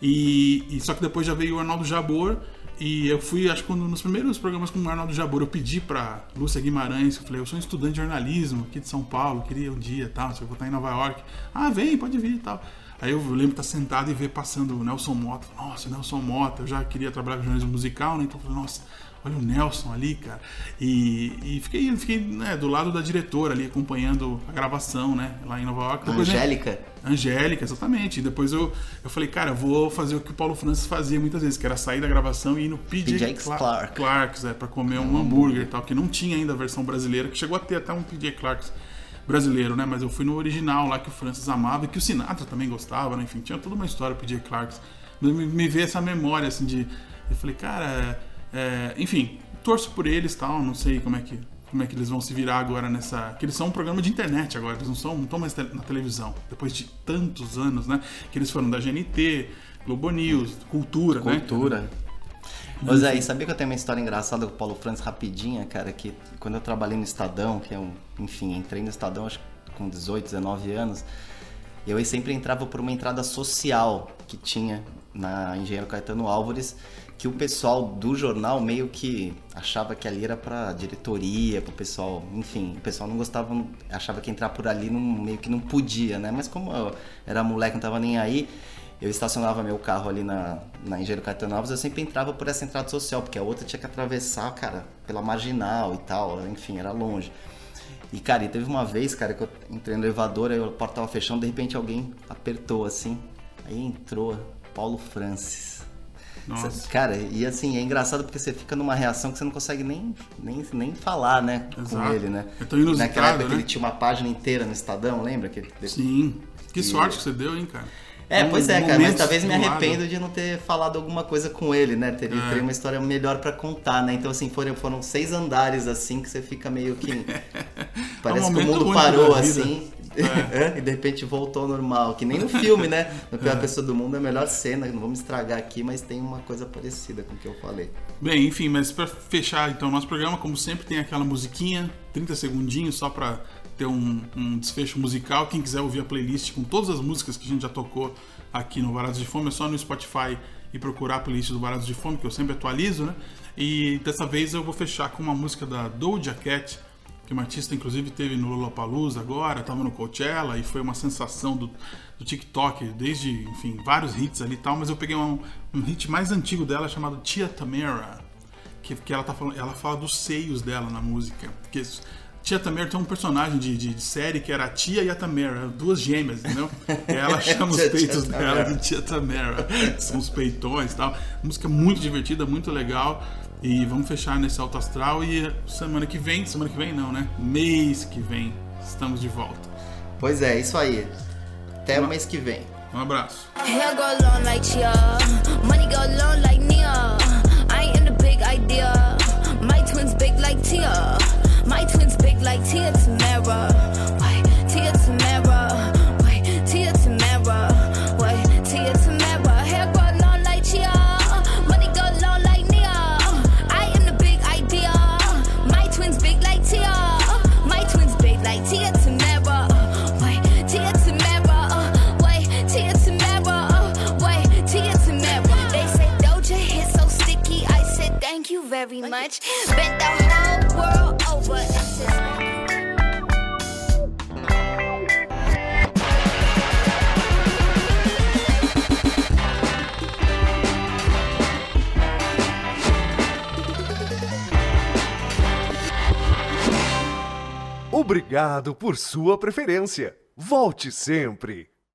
E, e só que depois já veio o Arnaldo Jabor e eu fui, acho que quando, nos primeiros programas com o Arnaldo Jabor, eu pedi pra Lúcia Guimarães, eu falei, eu sou um estudante de jornalismo aqui de São Paulo, queria um dia tal, se eu vou estar em Nova York. Ah, vem, pode vir e tal. Aí eu lembro de estar sentado e ver passando o Nelson Mota. Nossa, Nelson Mota, eu já queria trabalhar com jornalismo musical, né? Então eu falei, nossa, olha o Nelson ali, cara. E, e fiquei, fiquei né, do lado da diretora ali, acompanhando a gravação, né? Lá em Nova York. Depois, né, Angélica. Angélica, exatamente. E depois eu, eu falei, cara, eu vou fazer o que o Paulo Francis fazia muitas vezes, que era sair da gravação e ir no PJ, PJ Cla- Clark. Clark's, é, pra comer um hambúrguer e tal, que não tinha ainda a versão brasileira, que chegou a ter até um PJ Clark's brasileiro, né? Mas eu fui no original lá que o Francis amava e que o Sinatra também gostava, né? Enfim, tinha toda uma história PJ Clark's. Mas me, me veio essa memória, assim, de... Eu falei, cara, é, enfim, torço por eles tal, não sei como é que como é que eles vão se virar agora nessa. Que eles são um programa de internet agora, eles não são, não estão mais na televisão. Depois de tantos anos, né? Que eles foram da GNT, Globo News, Cultura, né? Cultura. Ô Zé, sabia que eu tenho uma história engraçada com o Paulo Francis rapidinha, cara? Que quando eu trabalhei no Estadão, que é um. Enfim, entrei no Estadão acho com 18, 19 anos, eu sempre entrava por uma entrada social que tinha na Engenheiro Caetano Álvares, que o pessoal do jornal meio que achava que ali era pra diretoria, pro pessoal, enfim, o pessoal não gostava, achava que entrar por ali não, meio que não podia, né? Mas como eu era moleque, não tava nem aí, eu estacionava meu carro ali na, na Engenheiro Caetano Alves, eu sempre entrava por essa entrada social, porque a outra tinha que atravessar, cara, pela marginal e tal, enfim, era longe. E, cara, e teve uma vez, cara, que eu entrei no elevador, aí a porta tava fechando, de repente alguém apertou assim, aí entrou Paulo Francis. Nossa. Cara, e assim, é engraçado porque você fica numa reação que você não consegue nem, nem, nem falar, né? Com Exato. ele, né? É tão inusitado, Naquela época que né? ele tinha uma página inteira no Estadão, lembra? Que, Sim. Que sorte que você deu, hein, cara? É, Um- pois é, cara, mas talvez me arrependo de não ter falado alguma coisa com ele, né? Teria, É. teria uma história melhor pra contar, né? Então, assim, foram, foram seis andares, assim, que você fica meio que. Parece que o mundo parou, da vida. assim. e de repente voltou ao normal. Que nem no filme, né? No Pior Pessoa do Mundo é a melhor cena, não vamos estragar aqui, mas tem uma coisa parecida com o que eu falei. Bem, enfim, mas pra fechar então o nosso programa, como sempre, tem aquela musiquinha, 30 segundinhos, só pra ter um, um desfecho musical. Quem quiser ouvir a playlist com todas as músicas que a gente já tocou aqui no Varados de Fome, é só no Spotify e procurar a playlist do Varados de Fome, que eu sempre atualizo, né? E dessa vez eu vou fechar com uma música da Doja Cat, que uma artista inclusive teve no Lollapalooza agora, estava no Coachella e foi uma sensação do, do TikTok, desde, enfim, vários hits ali e tal, mas eu peguei um, um hit mais antigo dela chamado Tia Tamara, que, que ela tá falando, ela fala dos seios dela na música. Que isso- Tia Tamara tem um personagem de, de, de série que era a Tia e a Tamara, duas gêmeas, entendeu? E ela chama os peitos dela de Tia Tamara. São os peitões e tal. Música muito divertida, muito legal. E vamos fechar nesse alto astral. E semana que vem, semana que vem não, né? Mês que vem, estamos de volta. Pois é, isso aí. Até o mês que vem. Um abraço. Twins big like Tia. My twins big like Tia Tamara. Very much. Bent the whole world over. It's just Obrigado por sua preferência. Volte sempre.